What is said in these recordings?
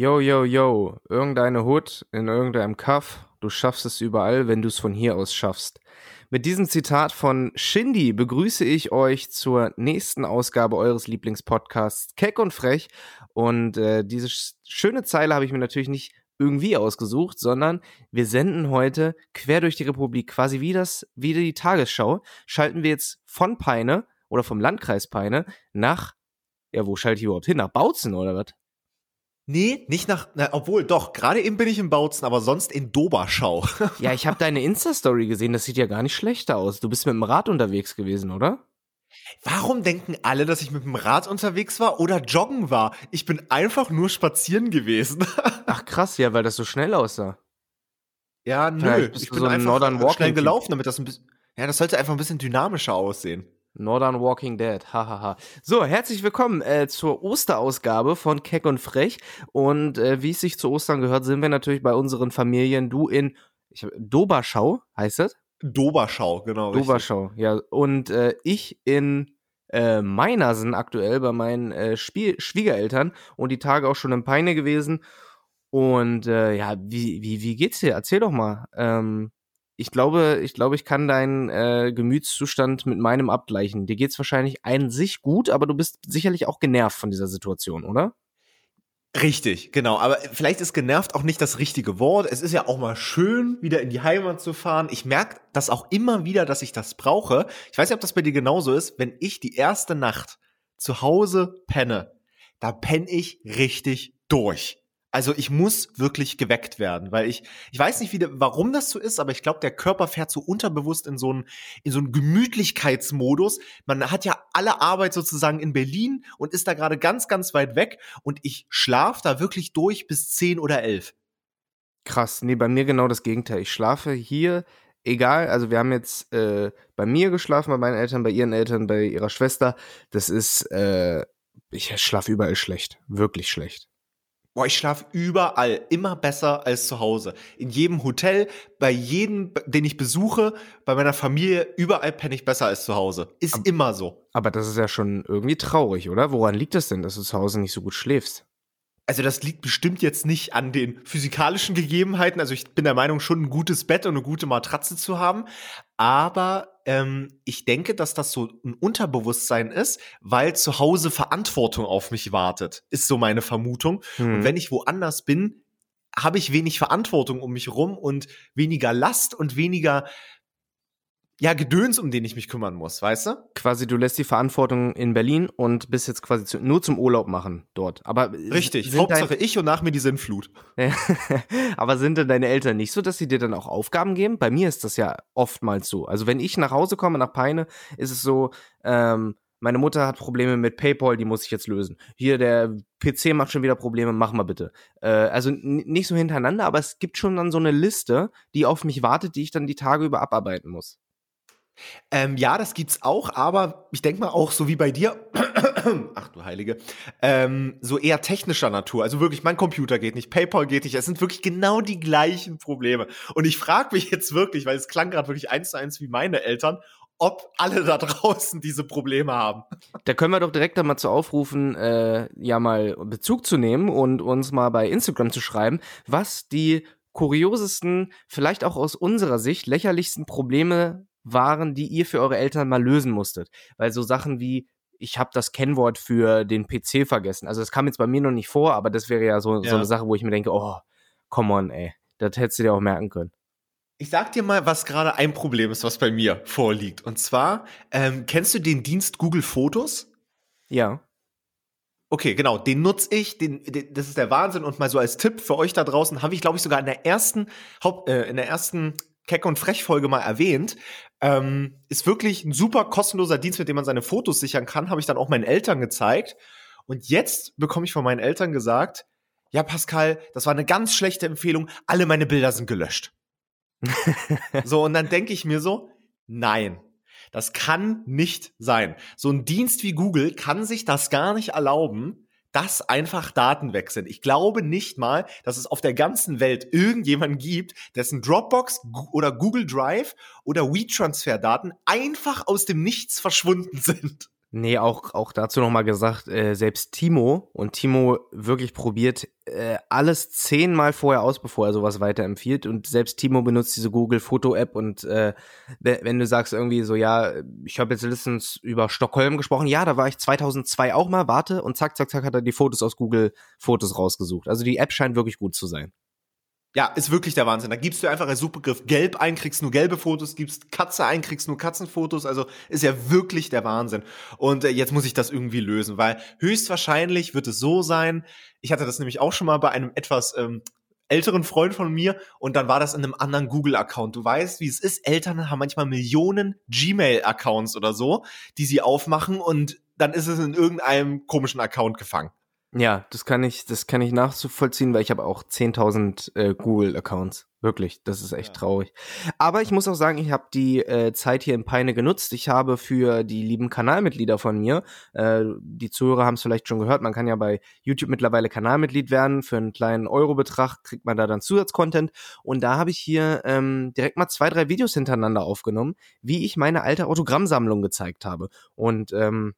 Yo, yo, yo, irgendeine Hut in irgendeinem Kaff, du schaffst es überall, wenn du es von hier aus schaffst. Mit diesem Zitat von Shindy begrüße ich euch zur nächsten Ausgabe eures Lieblingspodcasts Keck und Frech. Und äh, diese schöne Zeile habe ich mir natürlich nicht irgendwie ausgesucht, sondern wir senden heute quer durch die Republik, quasi wie das, wie die Tagesschau, schalten wir jetzt von Peine oder vom Landkreis Peine nach, ja, wo schalte ich überhaupt hin? Nach Bautzen oder was? Nee, nicht nach, na, obwohl doch, gerade eben bin ich in Bautzen, aber sonst in Doberschau. ja, ich habe deine Insta-Story gesehen, das sieht ja gar nicht schlechter aus. Du bist mit dem Rad unterwegs gewesen, oder? Warum denken alle, dass ich mit dem Rad unterwegs war oder joggen war? Ich bin einfach nur spazieren gewesen. Ach krass, ja, weil das so schnell aussah. Ja, nö, ich bin so einfach schnell gelaufen, damit das ein bisschen, ja, das sollte einfach ein bisschen dynamischer aussehen. Northern Walking Dead, hahaha. so, herzlich willkommen äh, zur Osterausgabe von Keck und Frech. Und äh, wie es sich zu Ostern gehört, sind wir natürlich bei unseren Familien. Du in ich, Doberschau, heißt das? Doberschau, genau. Doberschau, richtig. ja. Und äh, ich in äh, Meinersen aktuell bei meinen äh, Spiel Schwiegereltern und die Tage auch schon in Peine gewesen. Und äh, ja, wie, wie, wie geht's dir? Erzähl doch mal. Ähm, ich glaube, ich glaube, ich kann deinen äh, Gemütszustand mit meinem abgleichen. Dir geht's wahrscheinlich ein sich gut, aber du bist sicherlich auch genervt von dieser Situation, oder? Richtig, genau. Aber vielleicht ist genervt auch nicht das richtige Wort. Es ist ja auch mal schön, wieder in die Heimat zu fahren. Ich merke das auch immer wieder, dass ich das brauche. Ich weiß nicht, ob das bei dir genauso ist. Wenn ich die erste Nacht zu Hause penne, da penne ich richtig durch. Also ich muss wirklich geweckt werden, weil ich, ich weiß nicht, wie, warum das so ist, aber ich glaube, der Körper fährt so unterbewusst in so einen, in so einen Gemütlichkeitsmodus. Man hat ja alle Arbeit sozusagen in Berlin und ist da gerade ganz, ganz weit weg und ich schlafe da wirklich durch bis zehn oder elf. Krass, nee, bei mir genau das Gegenteil. Ich schlafe hier, egal, also wir haben jetzt äh, bei mir geschlafen, bei meinen Eltern, bei ihren Eltern, bei ihrer Schwester. Das ist, äh, ich schlafe überall schlecht, wirklich schlecht. Boah, ich schlafe überall immer besser als zu Hause. In jedem Hotel, bei jedem, den ich besuche, bei meiner Familie, überall penne ich besser als zu Hause. Ist aber, immer so. Aber das ist ja schon irgendwie traurig, oder? Woran liegt das denn, dass du zu Hause nicht so gut schläfst? Also das liegt bestimmt jetzt nicht an den physikalischen Gegebenheiten. Also ich bin der Meinung, schon ein gutes Bett und eine gute Matratze zu haben. Aber ähm, ich denke, dass das so ein Unterbewusstsein ist, weil zu Hause Verantwortung auf mich wartet, ist so meine Vermutung. Hm. Und wenn ich woanders bin, habe ich wenig Verantwortung um mich rum und weniger Last und weniger ja, Gedöns, um den ich mich kümmern muss, weißt du? Quasi, du lässt die Verantwortung in Berlin und bist jetzt quasi zu, nur zum Urlaub machen dort. Aber Richtig, Hauptsache ich und nach mir die Sinnflut. Aber sind denn deine Eltern nicht so, dass sie dir dann auch Aufgaben geben? Bei mir ist das ja oftmals so. Also wenn ich nach Hause komme, nach Peine, ist es so, ähm, meine Mutter hat Probleme mit PayPal, die muss ich jetzt lösen. Hier, der PC macht schon wieder Probleme, mach mal bitte. Äh, also nicht so hintereinander, aber es gibt schon dann so eine Liste, die auf mich wartet, die ich dann die Tage über abarbeiten muss. Ähm, ja, das gibt's auch, aber ich denke mal auch so wie bei dir, ach du Heilige, ähm, so eher technischer Natur. Also wirklich, mein Computer geht nicht, PayPal geht nicht. Es sind wirklich genau die gleichen Probleme. Und ich frage mich jetzt wirklich, weil es klang gerade wirklich eins zu eins wie meine Eltern, ob alle da draußen diese Probleme haben. Da können wir doch direkt einmal zu aufrufen, äh, ja mal Bezug zu nehmen und uns mal bei Instagram zu schreiben, was die kuriosesten, vielleicht auch aus unserer Sicht lächerlichsten Probleme waren, die ihr für eure Eltern mal lösen musstet. Weil so Sachen wie, ich habe das Kennwort für den PC vergessen. Also das kam jetzt bei mir noch nicht vor, aber das wäre ja so, ja. so eine Sache, wo ich mir denke, oh, come on, ey. Das hättest du dir auch merken können. Ich sag dir mal, was gerade ein Problem ist, was bei mir vorliegt. Und zwar, ähm, kennst du den Dienst Google Fotos? Ja. Okay, genau, den nutze ich, den, den, das ist der Wahnsinn und mal so als Tipp für euch da draußen habe ich glaube ich sogar in der ersten Haupt, äh, in der ersten Keck und Frech Folge mal erwähnt. Ähm, ist wirklich ein super kostenloser Dienst, mit dem man seine Fotos sichern kann. Habe ich dann auch meinen Eltern gezeigt. Und jetzt bekomme ich von meinen Eltern gesagt, ja, Pascal, das war eine ganz schlechte Empfehlung. Alle meine Bilder sind gelöscht. so, und dann denke ich mir so, nein, das kann nicht sein. So ein Dienst wie Google kann sich das gar nicht erlauben, dass einfach Daten weg sind. Ich glaube nicht mal, dass es auf der ganzen Welt irgendjemanden gibt, dessen Dropbox oder Google Drive oder WeTransfer-Daten einfach aus dem Nichts verschwunden sind. Nee, auch, auch dazu nochmal gesagt, äh, selbst Timo und Timo wirklich probiert äh, alles zehnmal vorher aus, bevor er sowas weiterempfiehlt. Und selbst Timo benutzt diese Google Foto App und äh, wenn du sagst irgendwie so, ja, ich habe jetzt letztens über Stockholm gesprochen, ja, da war ich 2002 auch mal, warte und zack, zack, zack hat er die Fotos aus Google Fotos rausgesucht. Also die App scheint wirklich gut zu sein. Ja, ist wirklich der Wahnsinn. Da gibst du einfach als Suchbegriff gelb ein, kriegst nur gelbe Fotos, gibst Katze ein, kriegst nur Katzenfotos. Also ist ja wirklich der Wahnsinn. Und äh, jetzt muss ich das irgendwie lösen, weil höchstwahrscheinlich wird es so sein. Ich hatte das nämlich auch schon mal bei einem etwas ähm, älteren Freund von mir und dann war das in einem anderen Google-Account. Du weißt, wie es ist. Eltern haben manchmal Millionen Gmail-Accounts oder so, die sie aufmachen und dann ist es in irgendeinem komischen Account gefangen. Ja, das kann ich, das kann ich nachvollziehen, weil ich habe auch 10.000 äh, Google-Accounts. Wirklich, das ist echt ja. traurig. Aber ich muss auch sagen, ich habe die äh, Zeit hier in Peine genutzt. Ich habe für die lieben Kanalmitglieder von mir, äh, die Zuhörer haben es vielleicht schon gehört, man kann ja bei YouTube mittlerweile Kanalmitglied werden. Für einen kleinen Eurobetrag kriegt man da dann Zusatzcontent. Und da habe ich hier ähm, direkt mal zwei, drei Videos hintereinander aufgenommen, wie ich meine alte Autogrammsammlung gezeigt habe. Und ähm,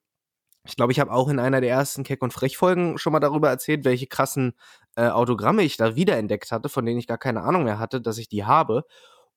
ich glaube, ich habe auch in einer der ersten Keck und Frech Folgen schon mal darüber erzählt, welche krassen äh, Autogramme ich da wiederentdeckt hatte, von denen ich gar keine Ahnung mehr hatte, dass ich die habe.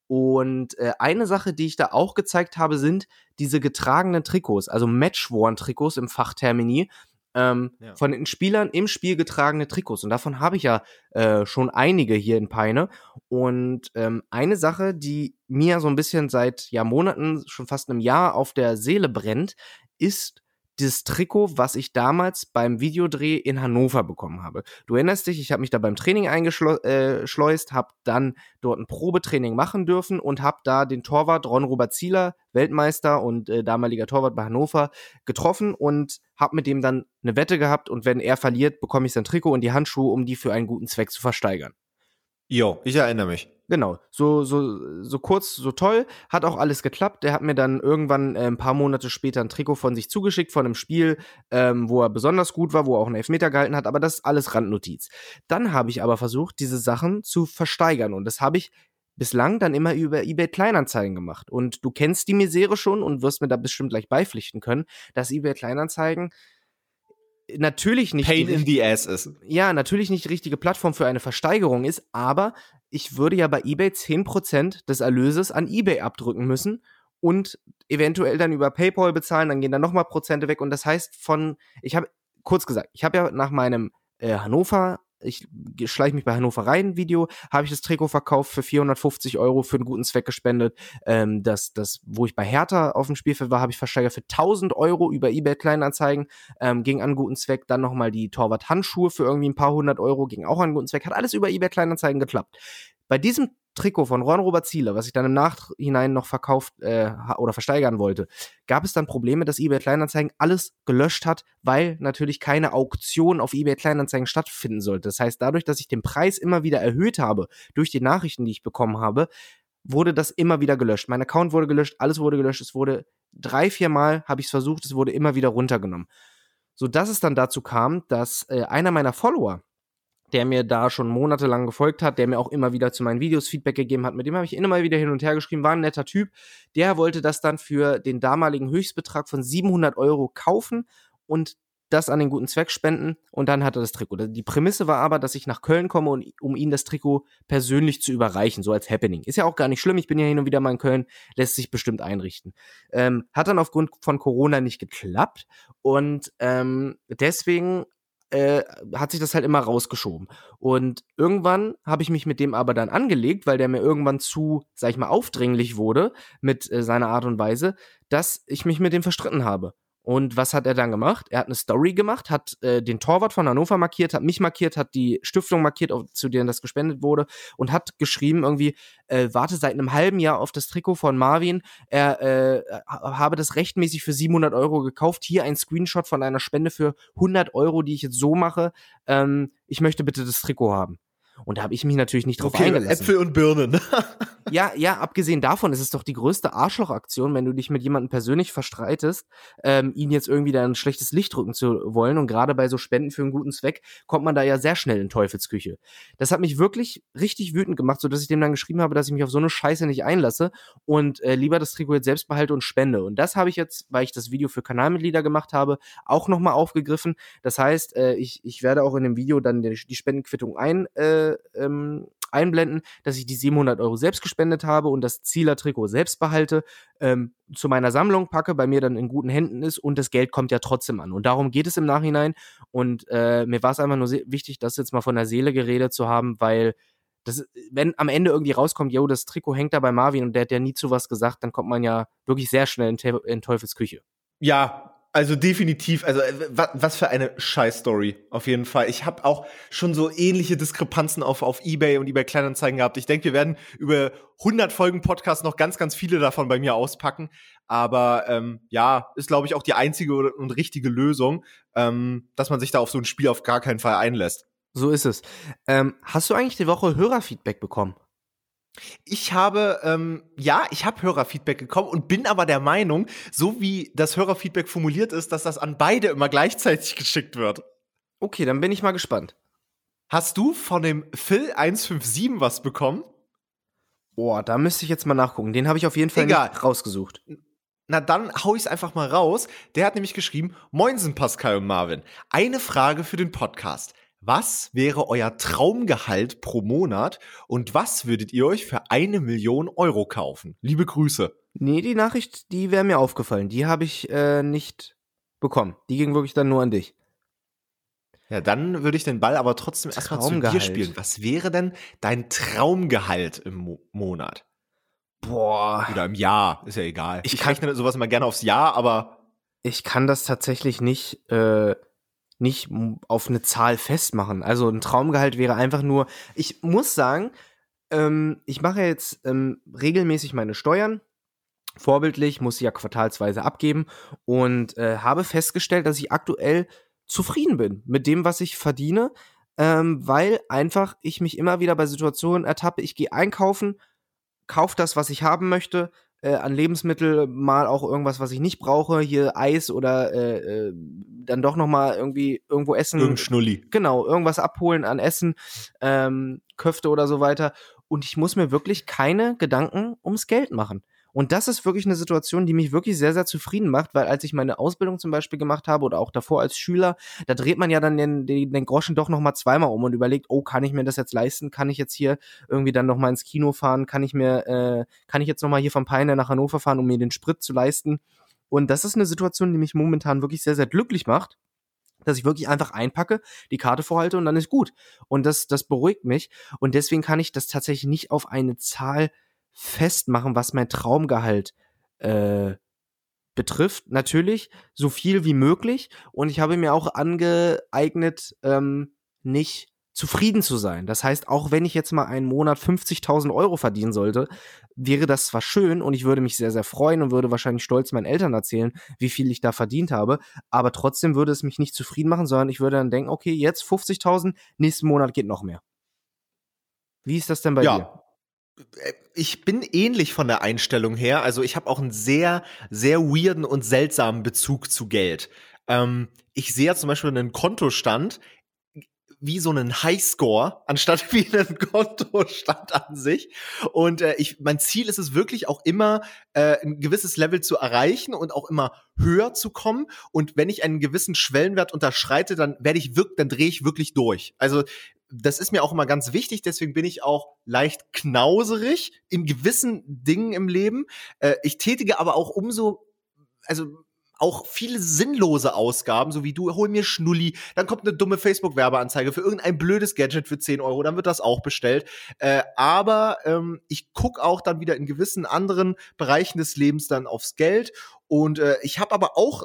Und äh, eine Sache, die ich da auch gezeigt habe, sind diese getragenen Trikots, also Matchworn-Trikots im Fachtermini. Ähm, ja. Von den Spielern im Spiel getragene Trikots. Und davon habe ich ja äh, schon einige hier in Peine. Und ähm, eine Sache, die mir so ein bisschen seit ja, Monaten, schon fast einem Jahr auf der Seele brennt, ist dieses Trikot, was ich damals beim Videodreh in Hannover bekommen habe. Du erinnerst dich, ich habe mich da beim Training eingeschleust, äh, habe dann dort ein Probetraining machen dürfen und habe da den Torwart Ron Robert Zieler, Weltmeister und äh, damaliger Torwart bei Hannover, getroffen und habe mit dem dann eine Wette gehabt und wenn er verliert, bekomme ich sein Trikot und die Handschuhe, um die für einen guten Zweck zu versteigern. Jo, ich erinnere mich. Genau, so, so, so kurz, so toll, hat auch alles geklappt. Der hat mir dann irgendwann äh, ein paar Monate später ein Trikot von sich zugeschickt von einem Spiel, ähm, wo er besonders gut war, wo er auch einen Elfmeter gehalten hat, aber das ist alles Randnotiz. Dann habe ich aber versucht, diese Sachen zu versteigern und das habe ich bislang dann immer über eBay Kleinanzeigen gemacht. Und du kennst die Misere schon und wirst mir da bestimmt gleich beipflichten können, dass eBay Kleinanzeigen natürlich nicht Pain in the ass ist. Ja, natürlich nicht die richtige Plattform für eine Versteigerung ist, aber ich würde ja bei eBay 10% des Erlöses an eBay abdrücken müssen und eventuell dann über PayPal bezahlen, dann gehen da nochmal Prozente weg. Und das heißt von ich habe kurz gesagt, ich habe ja nach meinem äh, Hannover ich schleiche mich bei Hannover rein Video, habe ich das Trikot verkauft für 450 Euro für einen guten Zweck gespendet. Ähm, das, das, wo ich bei Hertha auf dem Spielfeld war, habe ich versteigert für 1000 Euro über eBay Kleinanzeigen, ähm, ging an guten Zweck. Dann nochmal die Torwart-Handschuhe für irgendwie ein paar hundert Euro, ging auch an guten Zweck. Hat alles über eBay Kleinanzeigen geklappt. Bei diesem Trikot von Ron Robert Ziele, was ich dann im Nachhinein noch verkauft äh, oder versteigern wollte, gab es dann Probleme, dass eBay Kleinanzeigen alles gelöscht hat, weil natürlich keine Auktion auf eBay Kleinanzeigen stattfinden sollte. Das heißt, dadurch, dass ich den Preis immer wieder erhöht habe durch die Nachrichten, die ich bekommen habe, wurde das immer wieder gelöscht. Mein Account wurde gelöscht, alles wurde gelöscht. Es wurde drei, vier Mal habe ich es versucht, es wurde immer wieder runtergenommen. So dass es dann dazu kam, dass äh, einer meiner Follower der mir da schon monatelang gefolgt hat, der mir auch immer wieder zu meinen Videos Feedback gegeben hat, mit dem habe ich immer wieder hin und her geschrieben, war ein netter Typ. Der wollte das dann für den damaligen Höchstbetrag von 700 Euro kaufen und das an den guten Zweck spenden und dann hat er das Trikot. Die Prämisse war aber, dass ich nach Köln komme, und, um ihm das Trikot persönlich zu überreichen, so als Happening. Ist ja auch gar nicht schlimm, ich bin ja hin und wieder mal in Köln, lässt sich bestimmt einrichten. Ähm, hat dann aufgrund von Corona nicht geklappt und ähm, deswegen äh, hat sich das halt immer rausgeschoben. Und irgendwann habe ich mich mit dem aber dann angelegt, weil der mir irgendwann zu, sag ich mal, aufdringlich wurde mit äh, seiner Art und Weise, dass ich mich mit dem verstritten habe. Und was hat er dann gemacht? Er hat eine Story gemacht, hat äh, den Torwart von Hannover markiert, hat mich markiert, hat die Stiftung markiert, auf, zu denen das gespendet wurde und hat geschrieben irgendwie, äh, warte seit einem halben Jahr auf das Trikot von Marvin. Er äh, habe das rechtmäßig für 700 Euro gekauft. Hier ein Screenshot von einer Spende für 100 Euro, die ich jetzt so mache. Ähm, ich möchte bitte das Trikot haben. Und da habe ich mich natürlich nicht drauf okay, eingelassen. Äpfel und Birnen. ja, ja, abgesehen davon ist es doch die größte Arschlochaktion, wenn du dich mit jemandem persönlich verstreitest, ähm, ihn jetzt irgendwie da ein schlechtes Licht drücken zu wollen. Und gerade bei so Spenden für einen guten Zweck kommt man da ja sehr schnell in Teufelsküche. Das hat mich wirklich richtig wütend gemacht, so dass ich dem dann geschrieben habe, dass ich mich auf so eine Scheiße nicht einlasse und äh, lieber das Trikot jetzt selbst behalte und spende. Und das habe ich jetzt, weil ich das Video für Kanalmitglieder gemacht habe, auch nochmal aufgegriffen. Das heißt, äh, ich, ich werde auch in dem Video dann die, die Spendenquittung ein, äh, ähm, einblenden, dass ich die 700 Euro selbst gespendet habe und das Zieler-Trikot selbst behalte, ähm, zu meiner Sammlung packe, bei mir dann in guten Händen ist und das Geld kommt ja trotzdem an. Und darum geht es im Nachhinein. Und äh, mir war es einfach nur wichtig, das jetzt mal von der Seele geredet zu haben, weil das, wenn am Ende irgendwie rauskommt, yo, das Trikot hängt da bei Marvin und der hat ja nie zu was gesagt, dann kommt man ja wirklich sehr schnell in, Te in Teufels Küche. Ja, also definitiv, also äh, was für eine Scheiß-Story, auf jeden Fall. Ich habe auch schon so ähnliche Diskrepanzen auf, auf Ebay und eBay Kleinanzeigen gehabt. Ich denke, wir werden über 100 Folgen Podcast noch ganz, ganz viele davon bei mir auspacken. Aber ähm, ja, ist, glaube ich, auch die einzige und richtige Lösung, ähm, dass man sich da auf so ein Spiel auf gar keinen Fall einlässt. So ist es. Ähm, hast du eigentlich die Woche Hörerfeedback bekommen? Ich habe, ähm, ja, ich habe Hörerfeedback bekommen und bin aber der Meinung, so wie das Hörerfeedback formuliert ist, dass das an beide immer gleichzeitig geschickt wird. Okay, dann bin ich mal gespannt. Hast du von dem Phil 157 was bekommen? Boah, da müsste ich jetzt mal nachgucken. Den habe ich auf jeden Fall Egal. nicht rausgesucht. Na dann hau ich's einfach mal raus. Der hat nämlich geschrieben: Moinsen Pascal und Marvin. Eine Frage für den Podcast. Was wäre euer Traumgehalt pro Monat und was würdet ihr euch für eine Million Euro kaufen? Liebe Grüße. Nee, die Nachricht, die wäre mir aufgefallen. Die habe ich äh, nicht bekommen. Die ging wirklich dann nur an dich. Ja, dann würde ich den Ball aber trotzdem erstmal zu dir spielen. Was wäre denn dein Traumgehalt im Mo Monat? Boah. Oder im Jahr, ist ja egal. Ich, ich rechne sowas immer gerne aufs Jahr, aber. Ich kann das tatsächlich nicht. Äh nicht auf eine Zahl festmachen. Also ein Traumgehalt wäre einfach nur, ich muss sagen, ähm, ich mache jetzt ähm, regelmäßig meine Steuern. Vorbildlich, muss sie ja quartalsweise abgeben und äh, habe festgestellt, dass ich aktuell zufrieden bin mit dem, was ich verdiene, ähm, weil einfach ich mich immer wieder bei Situationen ertappe, ich gehe einkaufen, kaufe das, was ich haben möchte, äh, an Lebensmittel mal auch irgendwas, was ich nicht brauche, hier Eis oder äh, äh, dann doch noch mal irgendwie irgendwo essen. Irgendein Schnulli. Genau, irgendwas abholen an Essen, ähm, Köfte oder so weiter. Und ich muss mir wirklich keine Gedanken ums Geld machen. Und das ist wirklich eine Situation, die mich wirklich sehr, sehr zufrieden macht, weil als ich meine Ausbildung zum Beispiel gemacht habe oder auch davor als Schüler, da dreht man ja dann den, den, den Groschen doch nochmal zweimal um und überlegt, oh, kann ich mir das jetzt leisten? Kann ich jetzt hier irgendwie dann nochmal ins Kino fahren? Kann ich mir, äh, kann ich jetzt nochmal hier vom Peine nach Hannover fahren, um mir den Sprit zu leisten? Und das ist eine Situation, die mich momentan wirklich sehr, sehr glücklich macht dass ich wirklich einfach einpacke, die Karte vorhalte und dann ist gut. Und das, das beruhigt mich. Und deswegen kann ich das tatsächlich nicht auf eine Zahl festmachen, was mein Traumgehalt äh, betrifft. Natürlich so viel wie möglich. Und ich habe mir auch angeeignet, ähm, nicht zufrieden zu sein. Das heißt, auch wenn ich jetzt mal einen Monat 50.000 Euro verdienen sollte, wäre das zwar schön und ich würde mich sehr, sehr freuen und würde wahrscheinlich stolz meinen Eltern erzählen, wie viel ich da verdient habe, aber trotzdem würde es mich nicht zufrieden machen, sondern ich würde dann denken, okay, jetzt 50.000, nächsten Monat geht noch mehr. Wie ist das denn bei ja. dir? Ich bin ähnlich von der Einstellung her. Also ich habe auch einen sehr, sehr weirden und seltsamen Bezug zu Geld. Ähm, ich sehe ja zum Beispiel einen Kontostand wie so einen Highscore anstatt wie einen Kontostand an sich. Und äh, ich, mein Ziel ist es wirklich auch immer, äh, ein gewisses Level zu erreichen und auch immer höher zu kommen. Und wenn ich einen gewissen Schwellenwert unterschreite, dann werde ich wirklich, dann drehe ich wirklich durch. Also das ist mir auch immer ganz wichtig, deswegen bin ich auch leicht knauserig in gewissen Dingen im Leben. Äh, ich tätige aber auch umso, also auch viele sinnlose Ausgaben, so wie du, hol mir Schnulli, dann kommt eine dumme Facebook-Werbeanzeige für irgendein blödes Gadget für 10 Euro, dann wird das auch bestellt. Äh, aber ähm, ich guck auch dann wieder in gewissen anderen Bereichen des Lebens dann aufs Geld. Und äh, ich habe aber auch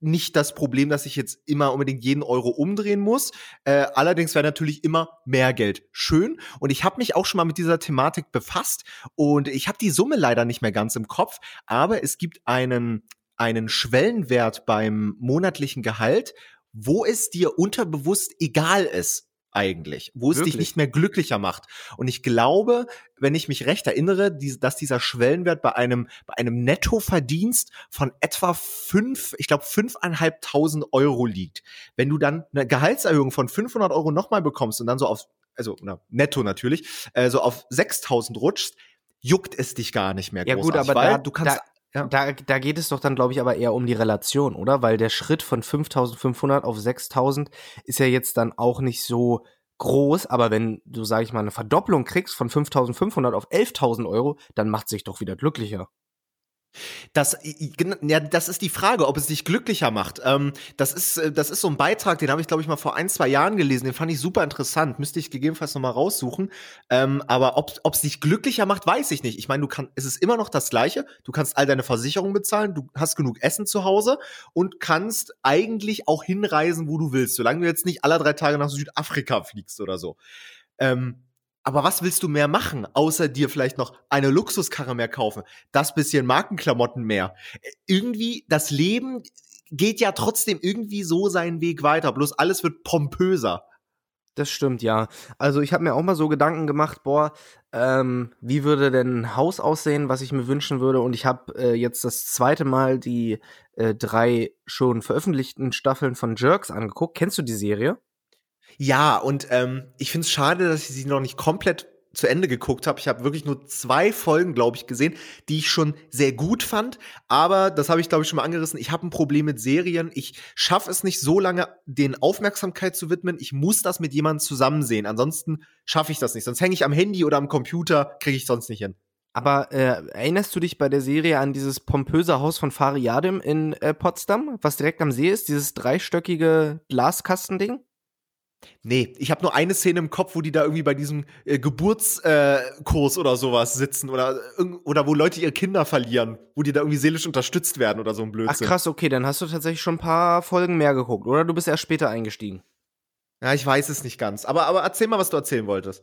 nicht das Problem, dass ich jetzt immer unbedingt jeden Euro umdrehen muss. Äh, allerdings wäre natürlich immer mehr Geld schön. Und ich habe mich auch schon mal mit dieser Thematik befasst und ich habe die Summe leider nicht mehr ganz im Kopf, aber es gibt einen, einen Schwellenwert beim monatlichen Gehalt, wo es dir unterbewusst egal ist. Eigentlich, wo es Wirklich? dich nicht mehr glücklicher macht. Und ich glaube, wenn ich mich recht erinnere, die, dass dieser Schwellenwert bei einem, bei einem Nettoverdienst von etwa fünf, ich glaube, fünfeinhalbtausend Euro liegt. Wenn du dann eine Gehaltserhöhung von 500 Euro nochmal bekommst und dann so auf, also na, netto natürlich, äh, so auf 6000 rutschst, juckt es dich gar nicht mehr Ja, gut, großartig, aber weil da- du kannst, da- ja. Da, da geht es doch dann, glaube ich, aber eher um die Relation, oder? Weil der Schritt von 5500 auf 6000 ist ja jetzt dann auch nicht so groß, aber wenn du, sag ich mal, eine Verdopplung kriegst von 5500 auf 11.000 Euro, dann macht sich doch wieder glücklicher. Das, ja, das ist die Frage, ob es dich glücklicher macht. Ähm, das, ist, äh, das ist so ein Beitrag, den habe ich, glaube ich, mal vor ein, zwei Jahren gelesen. Den fand ich super interessant. Müsste ich gegebenenfalls noch mal raussuchen. Ähm, aber ob es dich glücklicher macht, weiß ich nicht. Ich meine, du kannst, es ist immer noch das Gleiche. Du kannst all deine Versicherungen bezahlen, du hast genug Essen zu Hause und kannst eigentlich auch hinreisen, wo du willst, solange du jetzt nicht alle drei Tage nach Südafrika fliegst oder so. Ähm, aber was willst du mehr machen, außer dir vielleicht noch eine Luxuskarre mehr kaufen, das bisschen Markenklamotten mehr? Äh, Irgendwie, das Leben geht ja trotzdem irgendwie so seinen Weg weiter, bloß alles wird pompöser. Das stimmt, ja. Also ich habe mir auch mal so Gedanken gemacht, boah, ähm, wie würde denn ein Haus aussehen, was ich mir wünschen würde. Und ich habe äh, jetzt das zweite Mal die äh, drei schon veröffentlichten Staffeln von Jerks angeguckt. Kennst du die Serie? Ja, und ähm, ich finde es schade, dass ich sie noch nicht komplett zu Ende geguckt habe. Ich habe wirklich nur zwei Folgen, glaube ich, gesehen, die ich schon sehr gut fand. Aber das habe ich, glaube ich, schon mal angerissen. Ich habe ein Problem mit Serien. Ich schaffe es nicht so lange, den Aufmerksamkeit zu widmen. Ich muss das mit jemandem zusammen sehen. Ansonsten schaffe ich das nicht. Sonst hänge ich am Handy oder am Computer, kriege ich sonst nicht hin. Aber äh, erinnerst du dich bei der Serie an dieses pompöse Haus von Fariadim in äh, Potsdam, was direkt am See ist, dieses dreistöckige Glaskastending? Nee, ich habe nur eine Szene im Kopf, wo die da irgendwie bei diesem äh, Geburtskurs äh, oder sowas sitzen oder, oder wo Leute ihre Kinder verlieren, wo die da irgendwie seelisch unterstützt werden oder so ein Ach Blödsinn. krass, okay, dann hast du tatsächlich schon ein paar Folgen mehr geguckt, oder? Du bist erst später eingestiegen. Ja, ich weiß es nicht ganz. Aber, aber erzähl mal, was du erzählen wolltest.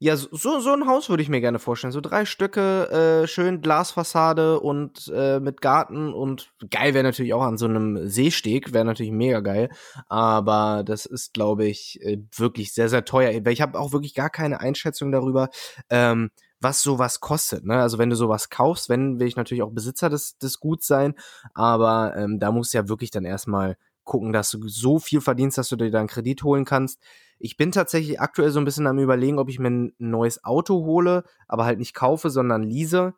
Ja, so, so ein Haus würde ich mir gerne vorstellen. So drei Stücke, äh, schön Glasfassade und äh, mit Garten und geil wäre natürlich auch an so einem Seesteg, wäre natürlich mega geil. Aber das ist, glaube ich, äh, wirklich sehr, sehr teuer. Ich habe auch wirklich gar keine Einschätzung darüber, ähm, was sowas kostet. Ne? Also wenn du sowas kaufst, wenn will ich natürlich auch Besitzer des, des Guts sein, aber ähm, da musst du ja wirklich dann erstmal gucken, dass du so viel verdienst, dass du dir dann Kredit holen kannst. Ich bin tatsächlich aktuell so ein bisschen am überlegen, ob ich mir ein neues Auto hole, aber halt nicht kaufe, sondern lease.